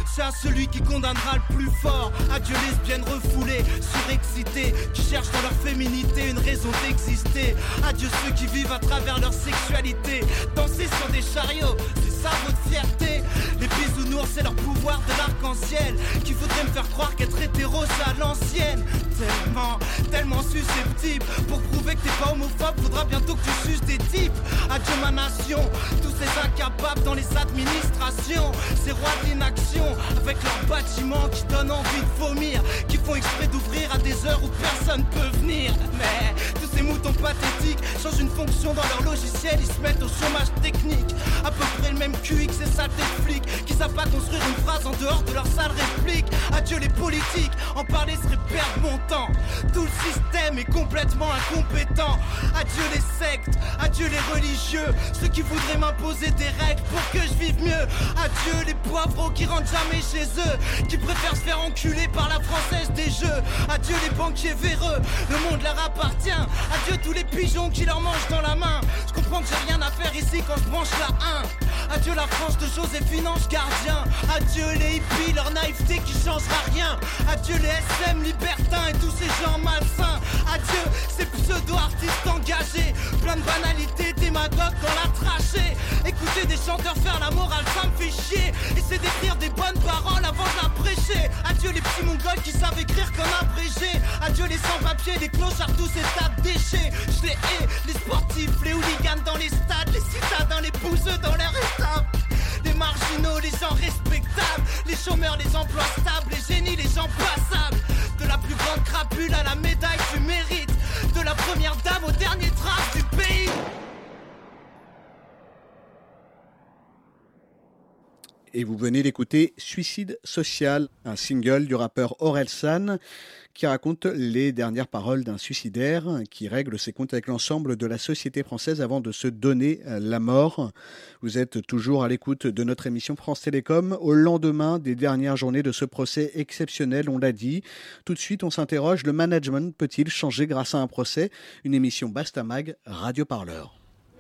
C'est à celui qui condamnera le plus fort. Adieu lesbiennes refoulées, surexcitées, qui cherchent dans leur féminité une raison d'exister. Adieu ceux qui vivent à travers leur sexualité. Danser sur des chariots, ça votre fierté. Les bisounours, c'est leur pouvoir de l'arc-en-ciel. Qui voudrait me faire croire qu'être hétéro, c'est à l'ancienne. Tellement, tellement susceptible. Pour prouver que t'es pas homophobe, faudra bientôt que tu suces des types. Adieu ma nation, tous ces incapables dans les administrations. Ces rois de l'inaction, avec leurs bâtiments qui donnent envie de vomir. Qui font exprès d'ouvrir à des heures où personne peut venir. Mais tous ces moutons pathétiques changent une fonction dans leur logiciel, ils se mettent au chômage technique. À peu près le même QX et saleté de flics qui savent pas construire une phrase en dehors de leur sale réplique. Adieu les politiques, en parler serait perdre mon temps. Tout le système est complètement incompétent. Adieu les sectes, adieu les religieux, ceux qui voudraient m'imposer des règles pour que je vive mieux. Adieu les poivreaux qui rentrent jamais chez eux, qui préfèrent se faire enculer par la française des jeux. Adieu les banquiers véreux, le monde leur appartient. Adieu tous les pigeons qui leur mangent dans la main. Je comprends que j'ai rien à faire ici quand je branche la 1. Adieu la France de Joséphine Ange Gardien. Adieu les hippies, leur naïveté qui changera rien. Adieu les SM libertins et tous ces gens malsains. Adieu ces pseudo-artistes engagés. Plein de banalités, démagogues dans la trachée. Écouter des chanteurs faire la morale, ça me fait chier. Essayer d'écrire des bonnes paroles avant de la prêcher. Adieu les petits mongols qui savent écrire comme abrégé. Adieu les sans-papiers, les clochards, tous ces tas de déchets. Je les hais, les sportifs, les hooligans dans les stades, les citadins, les chômeurs, les emplois stables, les génies, les gens passables. De la plus grande crapule à la médaille du mérite. De la première dame au dernier trace du pays. Et vous venez d'écouter Suicide Social, un single du rappeur Orelsan qui raconte les dernières paroles d'un suicidaire qui règle ses comptes avec l'ensemble de la société française avant de se donner la mort. Vous êtes toujours à l'écoute de notre émission France Télécom au lendemain des dernières journées de ce procès exceptionnel, on l'a dit. Tout de suite, on s'interroge, le management peut-il changer grâce à un procès? Une émission Bastamag, Radio Parleur.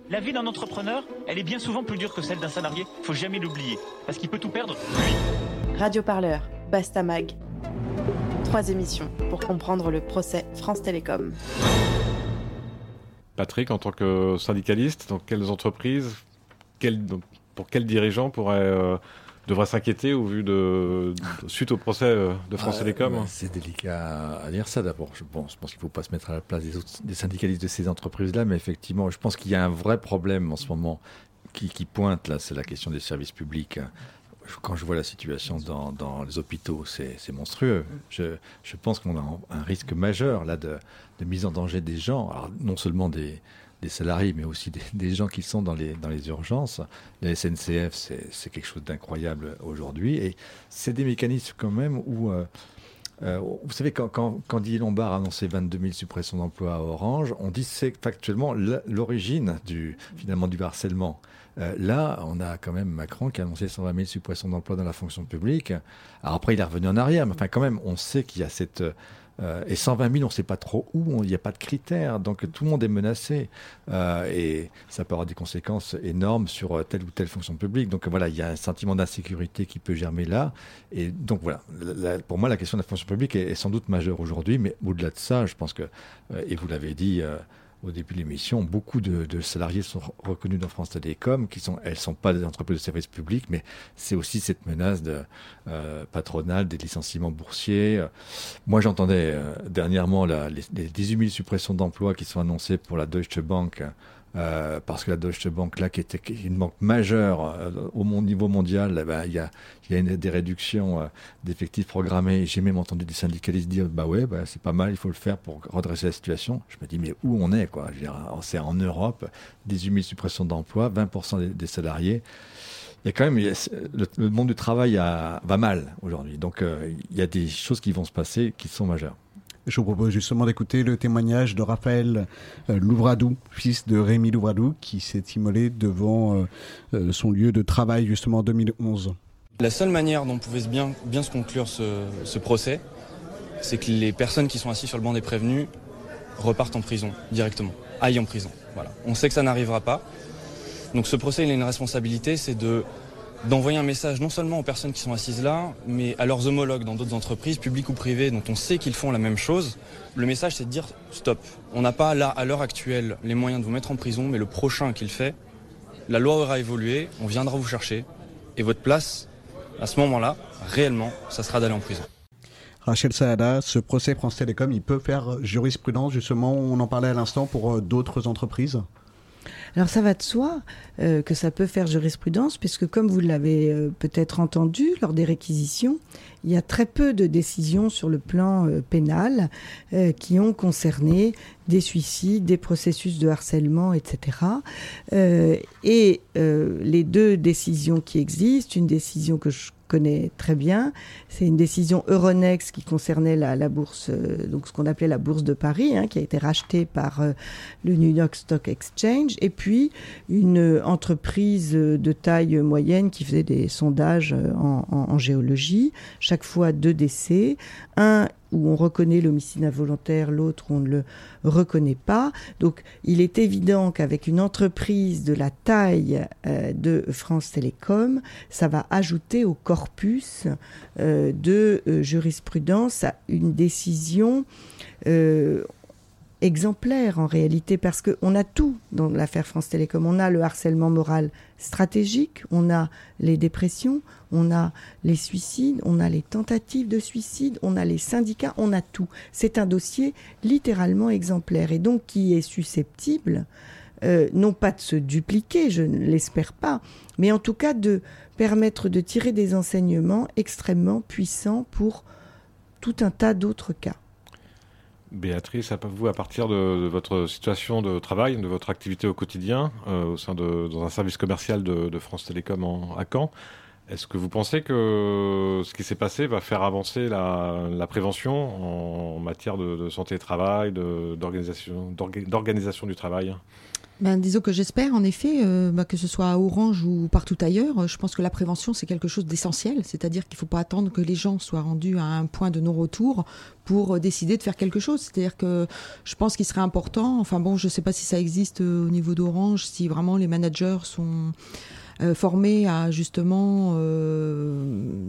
La vie d'un entrepreneur, elle est bien souvent plus dure que celle d'un salarié. Faut jamais l'oublier, parce qu'il peut tout perdre. Radio Parleur, Bastamag. Trois émissions pour comprendre le procès France Télécom. Patrick, en tant que syndicaliste, dans quelles entreprises, quel- pour quels dirigeants pourrait euh, devrait s'inquiéter au vu de, suite au procès euh, de France Ah, Télécom C'est délicat à dire ça d'abord. Je pense, je pense qu'il ne faut pas se mettre à la place des, autres, des syndicalistes de ces entreprises-là, mais effectivement, je pense qu'il y a un vrai problème en ce moment qui, qui pointe là, c'est la question des services publics. Quand je vois la situation dans, dans les hôpitaux, c'est monstrueux. Je, je pense qu'on a un, risque majeur là de, de mise en danger des gens, Alors, non seulement des, des salariés, mais aussi des, des gens qui sont dans les, dans les urgences. La SNCF, c'est quelque chose d'incroyable aujourd'hui. Et c'est des mécanismes quand même où... euh, euh, vous savez, quand, quand, quand Didier Lombard a annoncé 22 000 suppressions d'emplois à Orange, on dit que c'est factuellement l'origine du, finalement du harcèlement. Euh, là, on a quand même Macron qui a annoncé 120 000 suppressions d'emplois dans la fonction publique. Alors après, il est revenu en arrière, mais enfin quand même, on sait qu'il y a cette... euh, et 120 000, on ne sait pas trop où, il n'y a pas de critères, donc tout le monde est menacé. Euh, et ça peut avoir des conséquences énormes sur telle ou telle fonction publique. Donc voilà, il y a un sentiment d'insécurité qui peut germer là. Et donc voilà, pour moi, la question de la fonction publique est, sans doute majeure aujourd'hui, mais au-delà de ça, je pense que, et vous l'avez dit au début de l'émission, beaucoup de, salariés sont re- reconnus dans France Télécom, qui sont, elles sont pas des entreprises de services publics, mais c'est aussi cette menace euh, patronale des licenciements boursiers. Moi, j'entendais euh, dernièrement les 18 000 suppressions d'emplois qui sont annoncées pour la Deutsche Bank. Euh, parce que la Deutsche Bank, là, qui était une banque majeure euh, au niveau mondial, ben, il y a, y a des réductions euh, d'effectifs programmés. J'ai même entendu des syndicalistes dire, bah ouais, bah, c'est pas mal, il faut le faire pour redresser la situation. Je me dis, mais où on est, quoi? C'est en Europe, 18 000 suppressions d'emplois, 20% des, salariés. Il quand même, le, monde du travail va mal aujourd'hui. Donc, il y a des choses qui vont se passer qui sont majeures. Je vous propose justement d'écouter le témoignage de Raphaël euh, Louvradou, fils de Rémi Louvradou, qui s'est immolé devant euh, euh, son lieu de travail justement en 2011. La seule manière dont pouvait bien, se conclure ce, ce procès, c'est que les personnes qui sont assises sur le banc des prévenus repartent en prison directement, aillent en prison. Voilà. On sait que ça n'arrivera pas. Donc ce procès, il a une responsabilité, c'est de d'envoyer un message non seulement aux personnes qui sont assises là, mais à leurs homologues dans d'autres entreprises, publiques ou privées, dont on sait qu'ils font la même chose. Le message, c'est de dire stop. On n'a pas là, à l'heure actuelle, les moyens de vous mettre en prison, mais le prochain qui le fait, la loi aura évolué, on viendra vous chercher, et votre place, à ce moment-là, réellement, ça sera d'aller en prison. Rachel Saada, ce procès France Télécom, il peut faire jurisprudence justement, on en parlait à l'instant pour euh, d'autres entreprises? Alors ça va de soi euh, que ça peut faire jurisprudence, puisque comme vous l'avez euh, peut-être entendu lors des réquisitions, il y a très peu de décisions sur le plan euh, pénal qui ont concerné des suicides, des processus de harcèlement, etc. Et les deux décisions qui existent, une décision que je connais très bien, c'est une décision Euronext qui concernait la, bourse, euh, donc ce qu'on appelait la bourse de Paris, hein, qui a été rachetée par euh, le New York Stock Exchange, et puis une euh, entreprise de taille moyenne qui faisait des sondages en, en- en géologie, chaque fois deux décès, un où on reconnaît l'homicide involontaire, l'autre on ne le reconnaît pas. Donc il est évident qu'avec une entreprise de la taille euh, de France Télécom, ça va ajouter au corpus euh, de euh, jurisprudence une décision exemplaire en réalité parce qu'on a tout dans l'affaire France Télécom. On a le harcèlement moral stratégique, on a les dépressions, on a les suicides, on a les tentatives de suicide, on a les syndicats, on a tout. C'est un dossier littéralement exemplaire et donc qui est susceptible euh, non pas de se dupliquer, je ne l'espère pas, mais en tout cas de permettre de tirer des enseignements extrêmement puissants pour tout un tas d'autres cas. Béatrice, à vous, à partir de, votre situation de travail, de votre activité au quotidien, euh, au sein de dans un service commercial de, de France Télécom en- à Caen, est-ce que vous pensez que ce qui s'est passé va faire avancer la, prévention en matière de, santé et travail, d'organisation d'orga- d'organisation du travail? Ben, disons que j'espère en effet euh, bah, que ce soit à Orange ou partout ailleurs. euh, Je pense que la prévention c'est quelque chose d'essentiel, c'est-à-dire qu'il ne faut pas attendre que les gens soient rendus à un point de non-retour pour euh, décider de faire quelque chose. C'est-à-dire que je pense qu'il serait important. Enfin bon, je ne sais pas si ça existe au niveau d'Orange, si vraiment les managers sont formés à justement euh,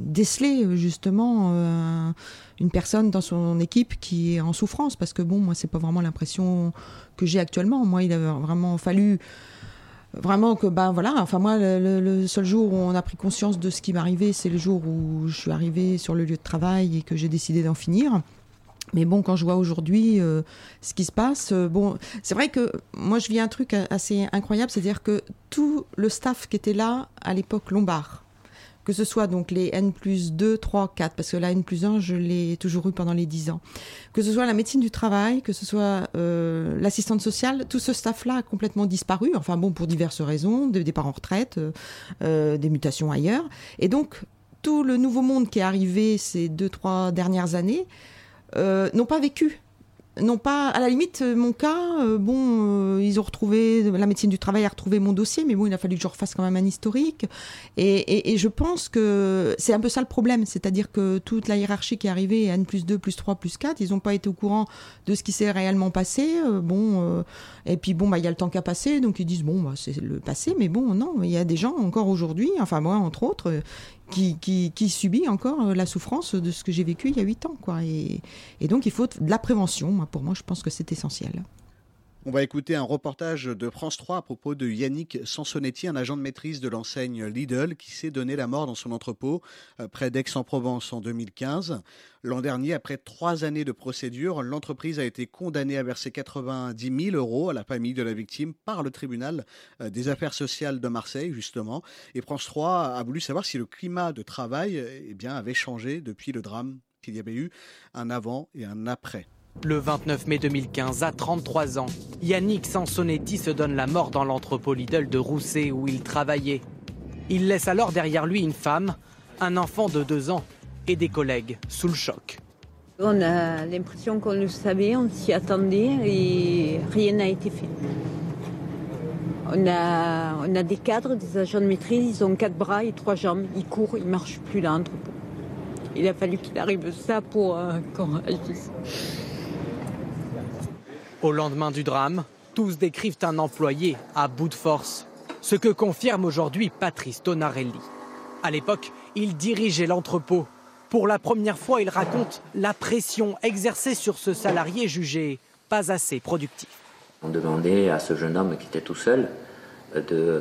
déceler justement euh, une personne dans son équipe qui est en souffrance. Parce que bon moi c'est pas vraiment l'impression que j'ai actuellement. Moi il a vraiment fallu vraiment que ben voilà. Enfin moi le, le, seul jour où on a pris conscience de ce qui m'arrivait c'est le jour où je suis arrivée sur le lieu de travail et que j'ai décidé d'en finir mais bon, quand je vois aujourd'hui euh, ce qui se passe, euh, bon, c'est vrai que moi je vis un truc assez incroyable, c'est-à-dire que tout le staff qui était là à l'époque Lombard, que ce soit donc les N plus 2, 3, 4, parce que la N plus 1, je l'ai toujours eu pendant les 10 ans, que ce soit la médecine du travail, que ce soit euh, l'assistante sociale, tout ce staff-là a complètement disparu, enfin bon, pour diverses raisons, des départs en retraite, des mutations ailleurs, et donc tout le nouveau monde qui est arrivé ces deux, trois dernières années, n'ont pas vécu. Non pas, à la limite, euh, mon cas, euh, bon, ils ont retrouvé, la médecine du travail a retrouvé mon dossier, mais bon, il a fallu que je refasse quand même un historique. Et, je pense que c'est un peu ça le problème, c'est-à-dire que toute la hiérarchie qui est arrivée, N plus 2, plus 3, plus 4, ils n'ont pas été au courant de ce qui s'est réellement passé. bon, et puis bon, bah, il y a le temps qu'à passer, donc ils disent, bon, bah, c'est le passé, mais bon, non, il y a des gens encore aujourd'hui, enfin moi, entre autres, qui, subit encore euh, la souffrance de ce que j'ai vécu il y a huit ans. Quoi. Et, donc il faut de la prévention. pour moi, je pense que c'est essentiel. On va écouter un reportage de France 3 à propos de Yannick Sansonetti, un agent de maîtrise de l'enseigne Lidl qui s'est donné la mort dans son entrepôt euh, près d'Aix-en-Provence en 2015. L'an dernier, après trois années de procédure, l'entreprise a été condamnée à verser 90 000 euros à la famille de la victime par le tribunal euh, des affaires sociales de Marseille, justement. Et France 3 a voulu savoir si le climat de travail eh bien, avait changé depuis le drame, qu'il y avait eu un avant et un après. Le 29 mai 2015, à 33 ans, Yannick Sansonetti se donne la mort dans l'entrepôt Lidl de Rousset où il travaillait. Il laisse alors derrière lui une femme, un enfant de 2 ans et des collègues sous le choc. On a l'impression qu'on le savait, on s'y attendait et rien n'a été fait. On a, des cadres, des agents de maîtrise, ils ont quatre bras et trois jambes, ils courent, ils marchent plus dans l'entrepôt. Il a fallu qu'il arrive ça pour euh, qu'on agisse. Au lendemain du drame, tous décrivent un employé à bout de force, ce que confirme aujourd'hui Patrice Tonarelli. À l'époque, il dirigeait l'entrepôt. Pour la première fois, il raconte la pression exercée sur ce salarié jugé pas assez productif. On demandait à ce jeune homme qui était tout seul de, euh,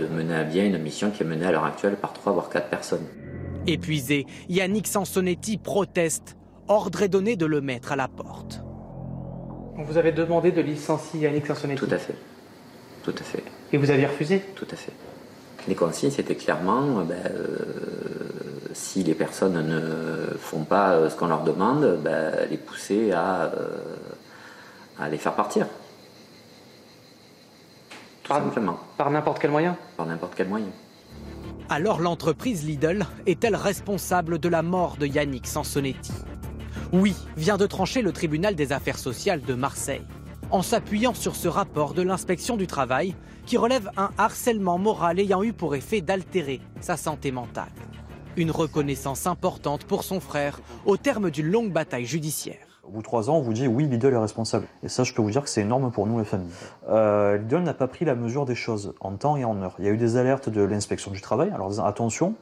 de mener à bien une mission qui est menée à l'heure actuelle par trois voire quatre personnes. Épuisé, Yannick Sansonetti proteste. Ordre est donné de le mettre à la porte. Vous avez demandé de licencier Yannick Sansonetti Tout à fait. Tout à fait. Et vous aviez refusé Tout à fait. Les consignes, c'était clairement, ben, euh, si les personnes ne font pas euh, ce qu'on leur demande, ben, les pousser à, euh, à, les faire partir. Tout par, simplement. Par n'importe quel moyen Par n'importe quel moyen. Alors l'entreprise Lidl est-elle responsable de la mort de Yannick Sansonetti oui, vient de trancher le tribunal des affaires sociales de Marseille, en s'appuyant sur ce rapport de l'inspection du travail qui relève un harcèlement moral ayant eu pour effet d'altérer sa santé mentale. Une reconnaissance importante pour son frère au terme d'une longue bataille judiciaire. Au bout de trois ans, on vous dit oui, Lidl est responsable. Et ça, je peux vous dire que c'est énorme pour nous, les familles. Euh, n'a pas pris la mesure des choses en temps et en heure. Il y a eu des alertes de l'inspection du travail. Alors attention,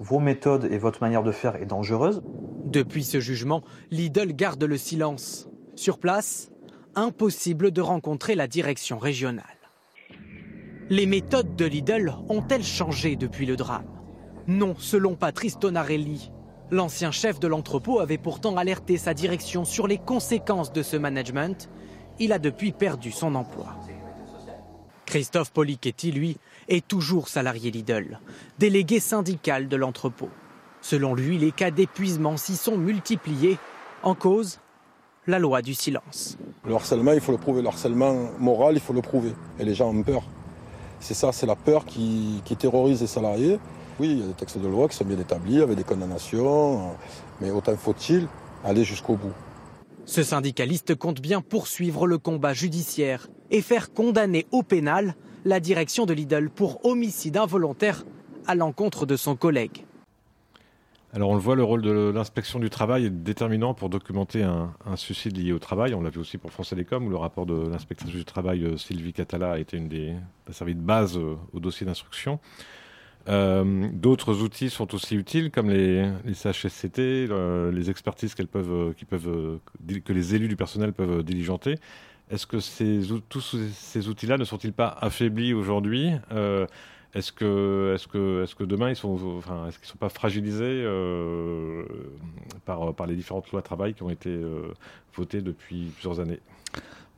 vos méthodes et votre manière de faire est dangereuse. Depuis ce jugement, Lidl garde le silence. Sur place, impossible de rencontrer la direction régionale. Les méthodes de Lidl ont-elles changé depuis le drame? Non, selon Patrice Tonarelli. L'ancien chef de l'entrepôt avait pourtant alerté sa direction sur les conséquences de ce management. Il a depuis perdu son emploi. Christophe Polichetti, lui, est toujours salarié Lidl, délégué syndical de l'entrepôt. Selon lui, les cas d'épuisement s'y sont multipliés. En cause, la loi du silence. Le harcèlement, il faut le prouver. Le harcèlement moral, il faut le prouver. Et les gens ont peur. C'est ça, c'est la peur qui, qui, terrorise les salariés. Oui, il y a des textes de loi qui sont bien établis, avec des condamnations, mais autant faut-il aller jusqu'au bout. Ce syndicaliste compte bien poursuivre le combat judiciaire et faire condamner au pénal la direction de Lidl pour homicide involontaire à l'encontre de son collègue. Alors on le voit, le rôle de l'inspection du travail est déterminant pour documenter un, suicide lié au travail. On l'a vu aussi pour France Télécom, où le rapport de l'inspectrice du travail euh, Sylvie Catala a été une des a servi de base euh, au dossier d'instruction. Euh, d'autres outils sont aussi utiles, comme les, les CHSCT, les expertises que les élus du personnel peuvent diligenter. Est-ce que tous ces outils-là ne sont-ils pas affaiblis aujourd'hui Euh, Est-ce que, demain ils sont, qu'ils sont pas fragilisés euh, par, les différentes lois de travail qui ont été euh, votées depuis plusieurs années?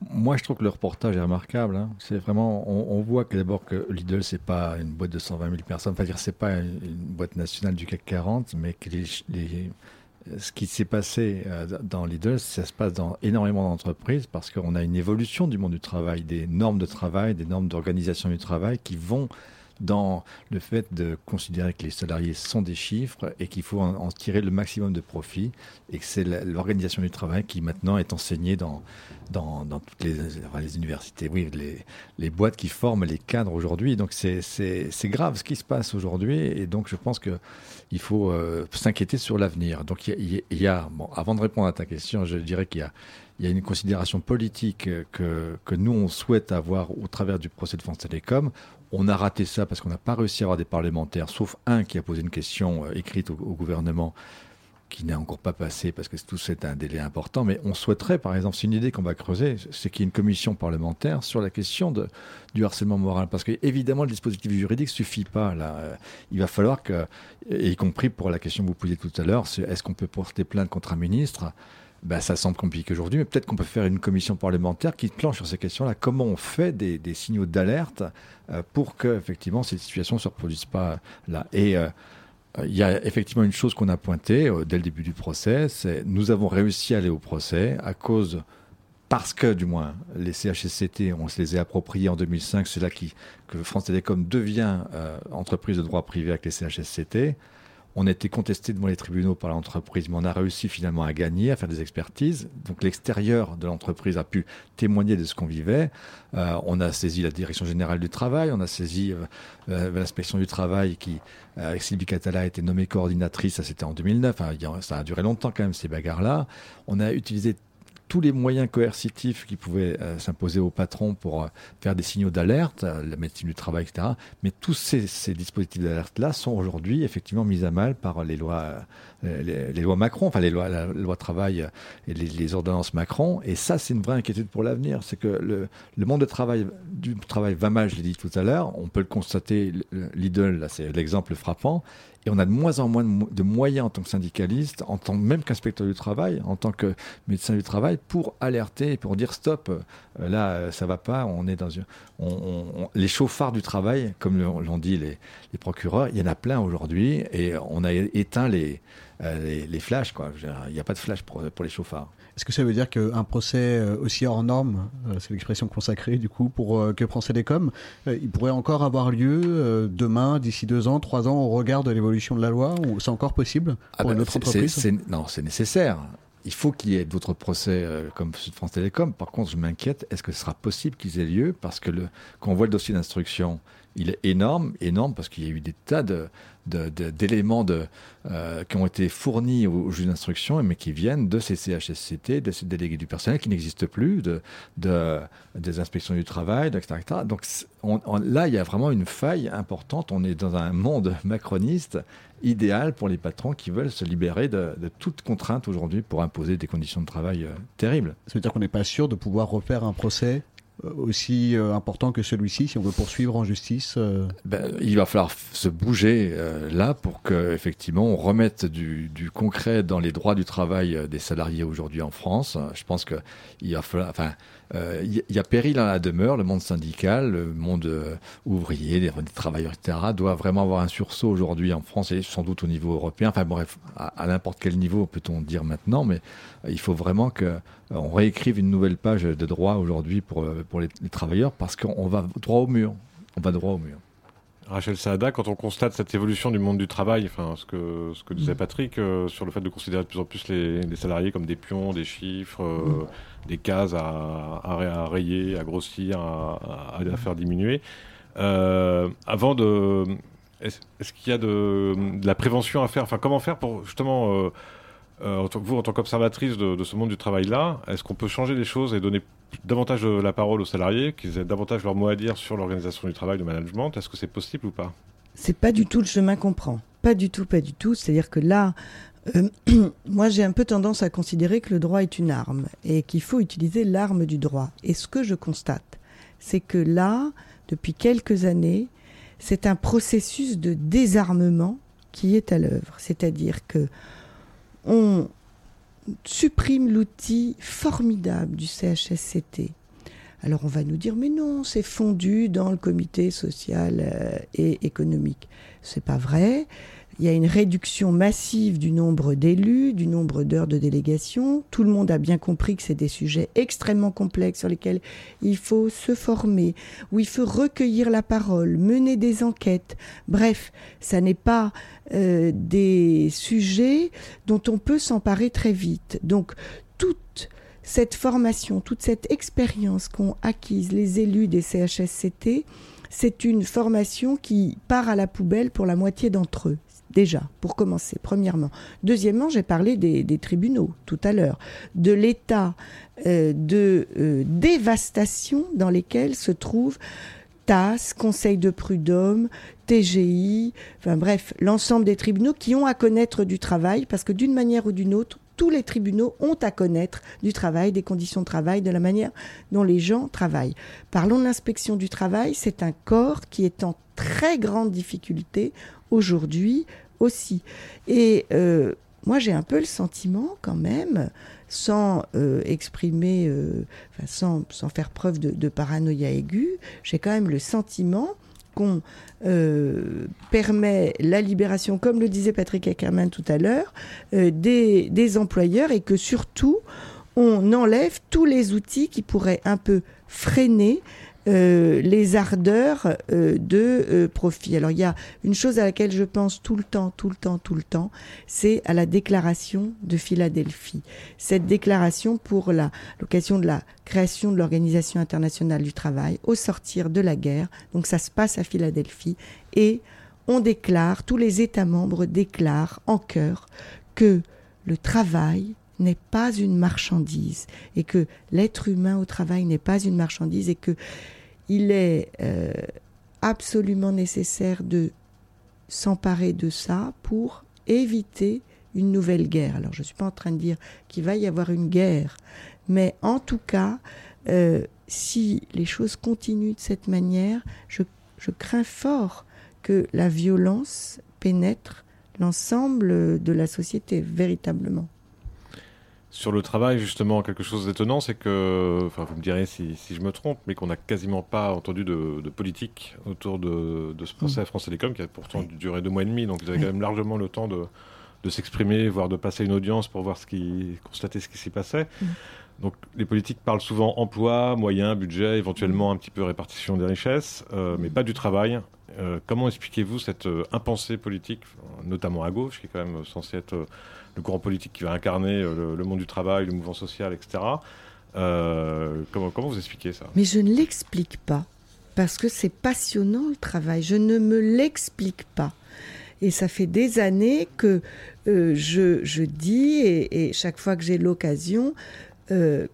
Moi, je trouve que le reportage est remarquable. hein. C'est vraiment, on, voit que d'abord que Lidl, c'est pas une boîte de 120 000 personnes. Enfin, dire, c'est pas une, boîte nationale du CAC 40, mais que les- ce qui s'est passé euh, dans Lidl, ça se passe dans énormément d'entreprises parce qu'on a une évolution du monde du travail, des normes de travail, des normes d'organisation du travail qui vont dans le fait de considérer que les salariés sont des chiffres et qu'il faut en, tirer le maximum de profit et que c'est l'organisation du travail qui maintenant est enseignée dans, dans, toutes les, universités, oui, les, les boîtes qui forment les cadres aujourd'hui. Donc c'est- grave ce qui se passe aujourd'hui et donc je pense que il faut euh, s'inquiéter sur l'avenir. Donc il y a, avant de répondre à ta question, je dirais qu'il y a il y a une considération politique que, que nous, on souhaite avoir au travers du procès de France Télécom. On a raté ça parce qu'on n'a pas réussi à avoir des parlementaires, sauf un qui a posé une question euh, écrite au, gouvernement qui n'est encore pas passé parce que tout c'est un délai important. Mais on souhaiterait, par exemple, c'est une idée qu'on va creuser, c'est qu'il y ait une commission parlementaire sur la question du harcèlement moral. Parce que évidemment, le dispositif juridique suffit pas. Euh, il va falloir que, y compris pour la question que vous posiez tout à l'heure, est-ce qu'on peut porter plainte contre un ministre? Ben, ça semble compliqué aujourd'hui, mais peut-être qu'on peut faire une commission parlementaire qui planche sur ces questions-là. Comment on fait des, signaux d'alerte euh, pour que effectivement ces situations ne se reproduisent pas là? Et euh, il y a effectivement une chose qu'on a pointée euh, dès le début du procès, c'est nous avons réussi à aller au procès à cause parce que, du moins, les CHSCT, on se les a appropriés en 2005, c'est là qui, que France Télécom devient entreprise de droit privé avec les CHSCT. On a été contesté devant les tribunaux par l'entreprise, mais on a réussi finalement à gagner, à faire des expertises. Donc l'extérieur de l'entreprise a pu témoigner de ce qu'on vivait. Euh, on a saisi la direction générale du travail, on a saisi euh, euh, l'inspection du travail qui, euh, avec Sylvie Catala, a été nommée coordinatrice, ça c'était en 2009, Enfin, il y a- ça a duré longtemps quand même ces bagarres-là. On a utilisé tous les moyens coercitifs qui pouvaient euh, s'imposer au patron pour euh, faire des signaux d'alerte, euh, la médecine du travail, etc. Mais tous ces, dispositifs d'alerte-là sont aujourd'hui effectivement mis à mal par les lois, les, lois Macron, enfin les lois, la loi travail et les, ordonnances Macron. Et ça, c'est une vraie inquiétude pour l'avenir. C'est que le, monde de travail, du travail va mal, je l'ai dit tout à l'heure. On peut le constater, le- Lidl, là, c'est l'exemple frappant. Et on a de moins en moins de, mo- de moyens en tant que syndicaliste, en tant même qu'inspecteur du travail, en tant que médecin du travail, pour alerter, pour dire stop, euh, là, euh, ça va pas, on est dans une... on- les chauffards du travail, comme l'ont dit les, procureurs, il y en a plein aujourd'hui, et on a éteint les, euh, les, les flashs, quoi. Il n'y a pas de flash pour les chauffards. Est-ce que ça veut dire qu'un procès euh, aussi hors norme, euh, c'est l'expression consacrée du coup pour euh, que France Télécom, il pourrait encore avoir lieu demain, d'ici deux ans, trois ans, au regard de l'évolution de la loi ou c'est encore possible Ah pour bah, une autre c'est- entreprise? Non, c'est nécessaire. Il faut qu'il y ait d'autres procès euh, comme ceux de France Télécom. Par contre, je m'inquiète, est-ce que ce sera possible qu'ils aient lieu? Parce que le, quand on voit le dossier d'instruction, il est énorme, énorme, parce qu'il y a eu des tas de, de- de- d'éléments euh, qui ont été fournis au, au juge d'instruction, mais qui viennent de ces CHSCT, de ces délégués du personnel qui n'existent plus, de, de- des inspections du travail, etc. Donc là, il y a vraiment une faille importante. On est dans un monde macroniste idéal pour les patrons qui veulent se libérer de, toute contrainte aujourd'hui pour imposer des conditions de travail euh, terribles. Ça veut dire qu'on n'est pas sûr de pouvoir refaire un procès aussi euh, important que celui-ci si on veut poursuivre en justice euh, Ben, il va falloir se bouger euh, là pour que effectivement on remette du, du concret dans les droits du travail euh, des salariés aujourd'hui en France. Euh, Je pense que il va falloir, enfin, euh, il y, il y a péril à la demeure. Le monde syndical, le monde euh, ouvrier, les, les travailleurs, etc. doit vraiment avoir un sursaut aujourd'hui en France et sans doute au niveau européen. Enfin bref, à, à n'importe quel niveau peut-on dire maintenant, mais euh, il faut vraiment que euh, on réécrive une nouvelle page de droit aujourd'hui pour euh, pour les, les travailleurs parce qu'on va droit au mur. On va droit au mur. Rachel Saada, quand on constate cette évolution du monde du travail, enfin ce que ce que disait Mm. Patrick euh, sur le fait de considérer de plus en plus les, les salariés comme des pions, des chiffres, euh, des cases à, à, ray- à rayer, à grossir, à, à- faire diminuer. Euh, avant de, est-ce qu'il y a de, la prévention à faire? Enfin, comment faire pour justement euh, euh, vous, en tant qu'observatrice de, de ce monde du travail-là, est-ce qu'on peut changer les choses et donner davantage la parole aux salariés, qu'ils aient davantage leur mot à dire sur l'organisation du travail, le management? Est-ce que c'est possible ou pas? C'est pas du tout le chemin qu'on prend. Pas du tout, pas du tout. C'est-à-dire que là, euh, moi j'ai un peu tendance à considérer que le droit est une arme et qu'il faut utiliser l'arme du droit. Et ce que je constate, c'est que là, depuis quelques années, c'est un processus de désarmement qui est à l'œuvre. C'est-à-dire que on supprime l'outil formidable du CHSCT. Alors on va nous dire mais non, c'est fondu dans le comité social euh, et économique. C'est pas vrai. Il y a une réduction massive du nombre d'élus, du nombre d'heures de délégation. Tout le monde a bien compris que c'est des sujets extrêmement complexes sur lesquels il faut se former, où il faut recueillir la parole, mener des enquêtes. Bref, ça n'est pas euh, des sujets dont on peut s'emparer très vite. Donc, toute cette formation, toute cette expérience qu'ont acquise les élus des CHSCT, c'est une formation qui part à la poubelle pour la moitié d'entre eux. Déjà, pour commencer, premièrement. Deuxièmement, j'ai parlé des, tribunaux tout à l'heure, de l'état euh, de euh, dévastation dans lesquels se trouvent TAS, Conseil de prud'homme, TGI, enfin bref, l'ensemble des tribunaux qui ont à connaître du travail, parce que d'une manière ou d'une autre, tous les tribunaux ont à connaître du travail, des conditions de travail, de la manière dont les gens travaillent. Parlons de l'inspection du travail, c'est un corps qui est en très grande difficulté aujourd'hui Et euh, moi, j'ai un peu le sentiment quand même, sans euh, exprimer, euh, sans, faire preuve de, paranoïa aiguë, j'ai quand même le sentiment qu'on permet la libération, comme le disait Patrick Ackerman tout à l'heure, des, employeurs et que surtout on enlève tous les outils qui pourraient un peu freiner euh, les ardeurs euh, de euh, profit. Alors il y a une chose à laquelle je pense tout le temps, tout le temps, tout le temps, c'est à la déclaration de Philadelphie. Cette déclaration pour l'occasion de la création de l'Organisation internationale du travail au sortir de la guerre. Donc ça se passe à Philadelphie et on déclare, tous les États membres déclarent en chœur que le travail n'est pas une marchandise et que l'être humain au travail n'est pas une marchandise et que il est euh, absolument nécessaire de s'emparer de ça pour éviter une nouvelle guerre. Alors je ne suis pas en train de dire qu'il va y avoir une guerre, mais en tout cas, euh, si les choses continuent de cette manière, je crains fort que la violence pénètre l'ensemble de la société, véritablement. Sur le travail, justement, quelque chose d'étonnant, c'est que, enfin, vous me direz si, je me trompe, mais qu'on n'a quasiment pas entendu de, politique autour de, ce procès à mm. France Télécom, qui a pourtant duré deux mois et demi, donc ils avaient quand même largement le temps de, s'exprimer, voire de passer une audience pour voir ce qui, constater ce qui s'y passait. Mm. Donc les politiques parlent souvent emploi, moyens, budget, éventuellement un petit peu répartition des richesses, euh, mais pas du travail. Euh, comment expliquez-vous cette euh, impensée politique, notamment à gauche, qui est quand même censée être le courant politique qui va incarner euh, le, monde du travail, le mouvement social, etc. Euh, comment, vous expliquez ça? Mais je ne l'explique pas, parce que c'est passionnant le travail. Je ne me l'explique pas. Et ça fait des années que euh, je, je, dis, et, chaque fois que j'ai l'occasion,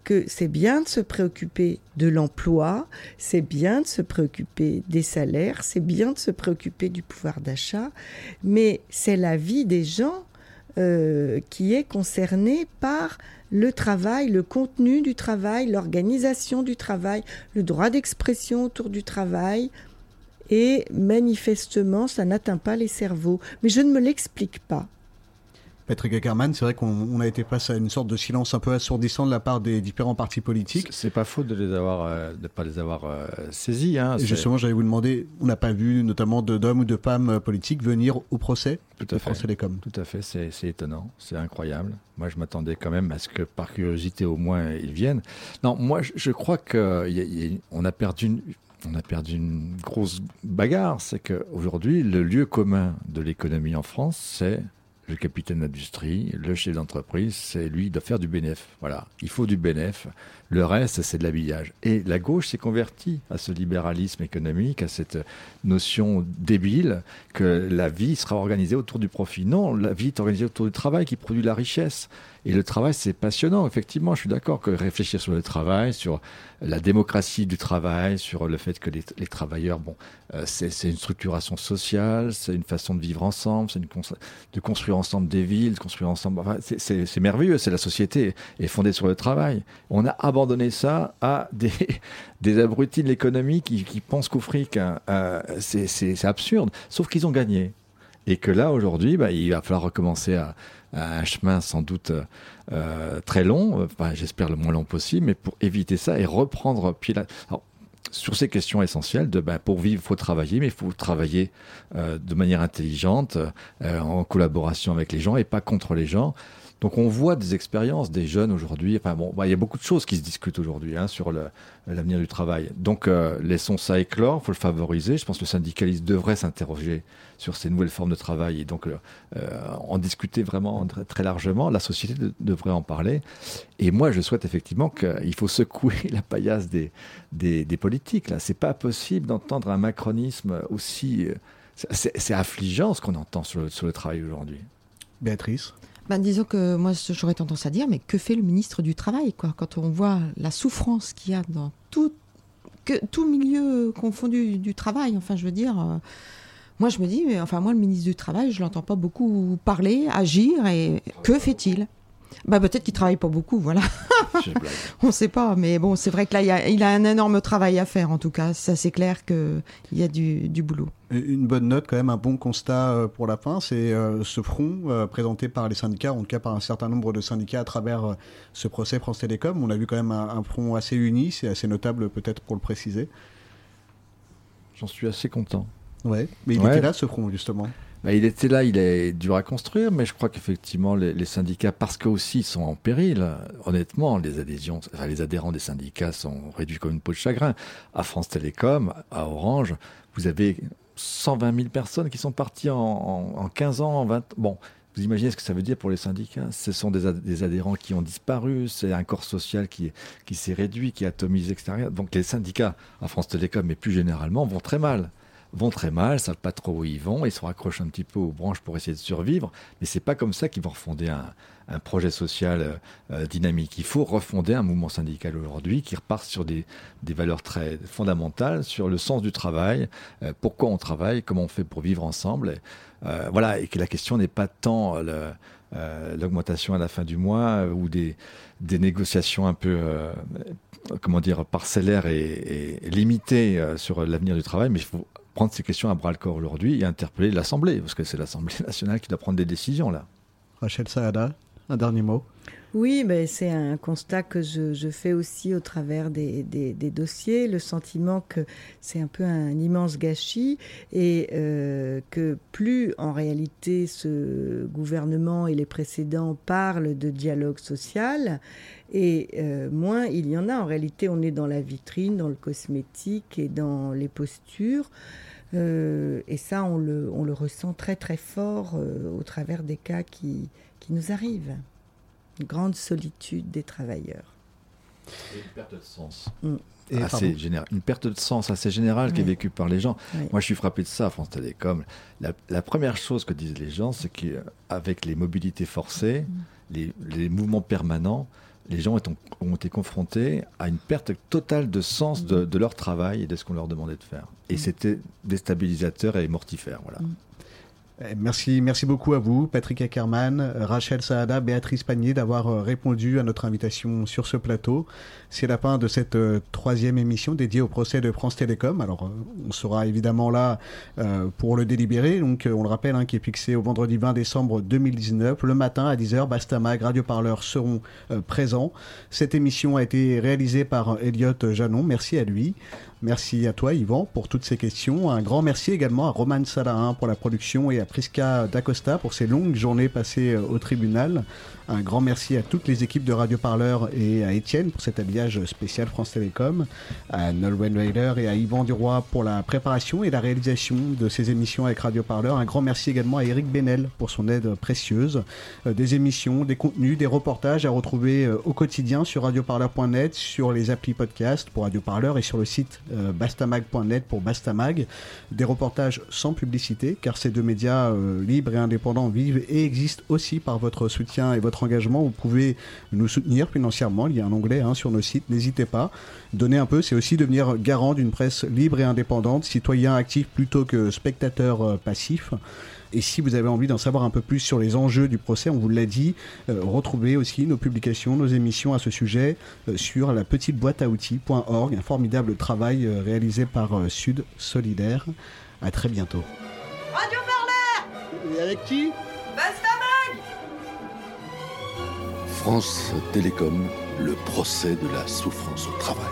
que c'est bien de se préoccuper de l'emploi, c'est bien de se préoccuper des salaires, c'est bien de se préoccuper du pouvoir d'achat, mais c'est la vie des gens euh, qui est concerné par le travail, le contenu du travail, l'organisation du travail, le droit d'expression autour du travail. Et manifestement, ça n'atteint pas les cerveaux. Mais je ne me l'explique pas. Patrick Ackerman, c'est vrai qu'on a été face à une sorte de silence un peu assourdissant de la part des différents partis politiques. C'est pas faute de les avoir, euh, de pas les avoir euh, saisis. Hein, justement, j'allais vous demander, on n'a pas vu notamment d'hommes ou de femmes euh, politiques venir au procès Tout à fait. Télécom. Tout à fait, c'est étonnant, c'est incroyable. Moi, je m'attendais quand même à ce que, par curiosité, au moins, ils viennent. Non, moi, je, crois qu'on a perdu une, on a perdu une grosse bagarre. C'est qu'aujourd'hui, le lieu commun de l'économie en France, c'est le capitaine d'industrie, le chef d'entreprise, c'est lui, doit faire du bénéf. Voilà, il faut du bénéf. Le reste, c'est de l'habillage. Et la gauche s'est convertie à ce libéralisme économique, à cette notion débile que la vie sera organisée autour du profit. Non, la vie est organisée autour du travail qui produit la richesse. Et le travail, c'est passionnant, effectivement. Je suis d'accord que réfléchir sur le travail, sur la démocratie du travail, sur le fait que les, travailleurs, bon, euh, c'est une structuration sociale, c'est une façon de vivre ensemble, c'est de construire ensemble des villes, de construire ensemble. Enfin, c'est merveilleux. C'est la société est fondée sur le travail. On a abandonné ça à des, des abrutis de l'économie qui, pensent qu'au fric, hein, euh, c'est absurde. Sauf qu'ils ont gagné. Et que là, aujourd'hui, bah, il va falloir recommencer à, un chemin sans doute euh, très long, j'espère le moins long possible, mais pour éviter ça et reprendre là. sur ces questions essentielles de ben, pour vivre, il faut travailler, mais il faut travailler euh, de manière intelligente, en collaboration avec les gens et pas contre les gens. Donc on voit des expériences des jeunes aujourd'hui. Enfin bon, bah, il y a beaucoup de choses qui se discutent aujourd'hui hein, sur l'avenir du travail. Donc euh, laissons ça éclore, faut le favoriser. Je pense que le syndicalisme devrait s'interroger sur ces nouvelles formes de travail et donc euh, en discuter vraiment très, largement. La société devrait en parler. Et moi, je souhaite effectivement qu'il faut secouer la paillasse des, des, des politiques. Là, c'est pas possible d'entendre un macronisme aussi. Euh, c'est affligeant ce qu'on entend sur le, sur le travail aujourd'hui. Béatrice? Ben, disons que moi, j'aurais tendance à dire, mais que fait le ministre du Travail quoi, Quand on voit la souffrance qu'il y a dans tout, tout milieu confondu du travail, enfin, je veux dire. Euh, moi, je me dis, mais, enfin, moi, le ministre du Travail, je l'entends pas beaucoup parler, agir, et que fait-il? Bah peut-être qu'il travaille pas beaucoup, voilà. On ne sait pas, mais bon, c'est vrai que là, il a, a, un énorme travail à faire, en tout cas. Ça, c'est clair qu'il y a du, boulot. Une bonne note, quand même, un bon constat euh, pour la fin, c'est euh, ce front euh, présenté par les syndicats, en tout cas par un certain nombre de syndicats à travers ce procès France Télécom. On a vu quand même un, front assez uni, c'est assez notable peut-être pour le préciser. J'en suis assez content. Ouais, mais il était là ce front justement. Bah, il était là, il est dur à construire, mais je crois qu'effectivement, les, syndicats, parce qu'eux aussi sont en péril, honnêtement, les adhésions, les adhérents des syndicats sont réduits comme une peau de chagrin. À France Télécom, à Orange, vous avez 120 000 personnes qui sont parties en, 15 ans, en 20 Bon, vous imaginez ce que ça veut dire pour les syndicats? Ce sont des, adhérents qui ont disparu, c'est un corps social qui, qui s'est réduit, qui est atomisé, etc. Donc les syndicats à France Télécom, mais plus généralement, vont très mal vont très mal, savent pas trop où ils vont, ils se raccrochent un petit peu aux branches pour essayer de survivre, mais c'est pas comme ça qu'ils vont refonder un, projet social euh, euh, dynamique. Il faut refonder un mouvement syndical aujourd'hui qui repart sur des, valeurs très fondamentales, sur le sens du travail, euh, pourquoi on travaille, comment on fait pour vivre ensemble. voilà, et que la question n'est pas tant l'augmentation à la fin du mois ou des, négociations un peu comment dire parcellaires et, et limitées sur l'avenir du travail, mais il faut prendre ces questions à bras le corps aujourd'hui et interpeller l'Assemblée, parce que c'est l'Assemblée nationale qui doit prendre des décisions là. Rachel Saada, un dernier mot. Oui, ben c'est un constat que je, fais aussi au travers des, dossiers, le sentiment que c'est un peu un immense gâchis et euh, que plus en réalité ce gouvernement et les précédents parlent de dialogue social, et euh, moins il y en a. En réalité, on est dans la vitrine, dans le cosmétique et dans les postures. Euh, et ça, on le, on le, ressent très très fort euh, au travers des cas qui, qui nous arrivent. Une grande solitude des travailleurs. Et une perte de sens. Mm. assez une perte de sens assez générale qui est vécue par les gens. Moi, je suis frappé de ça à France Télécom. La, la première chose que disent les gens, c'est qu'avec les mobilités forcées, mm. les, les, mouvements permanents, les gens ont, été confrontés à une perte totale de sens de, leur travail et de ce qu'on leur demandait de faire. Et mm. c'était déstabilisateur et mortifère. Voilà. Mm. Eh, merci, merci beaucoup à vous, Patrick Ackerman, Rachel Saada, Béatrice Panier, d'avoir euh, répondu à notre invitation sur ce plateau. C'est la fin de cette euh, troisième émission dédiée au procès de France Télécom. Alors, euh, on sera évidemment là pour le délibérer. Donc, on le rappelle, hein, qui est fixé au vendredi 20 décembre 2019, le matin à 10h. Bastamag, Radio Parleur seront présents. Cette émission a été réalisée par Elliot Janon. Merci à lui. Merci à toi, Yvan, pour toutes ces questions. Un grand merci également à Roman Salahin pour la production et à Prisca D'Acosta pour ces longues journées passées euh, au tribunal. Un grand merci à toutes les équipes de Radio Parleur et à Étienne pour cet habillage spécial France Télécom, à Nolwenn Weiler et à Yvan Duroy pour la préparation et la réalisation de ces émissions avec Radio Parleur. Un grand merci également à Eric Benel pour son aide précieuse. Euh, des émissions, des contenus, des reportages à retrouver euh, au quotidien sur radioparleur.net, sur les applis podcast pour Radio Parleur et sur le site euh, bastamag.net pour Bastamag. Des reportages sans publicité, car ces deux médias libres et indépendants vivent et existent aussi par votre soutien et votre engagement. Vous pouvez nous soutenir financièrement. Il y a un onglet hein, sur nos sites. N'hésitez pas. Donner un peu, c'est aussi devenir garant d'une presse libre et indépendante, citoyen actif plutôt que spectateur euh, passif. Et si vous avez envie d'en savoir un peu plus sur les enjeux du procès, on vous l'a dit, euh, retrouvez aussi nos publications, nos émissions à ce sujet euh, sur la petite boîte à outils.org, un formidable travail euh, réalisé par euh, Sud Solidaire. À très bientôt. Radio Parleur Et avec qui? France Télécom, le procès de la souffrance au travail.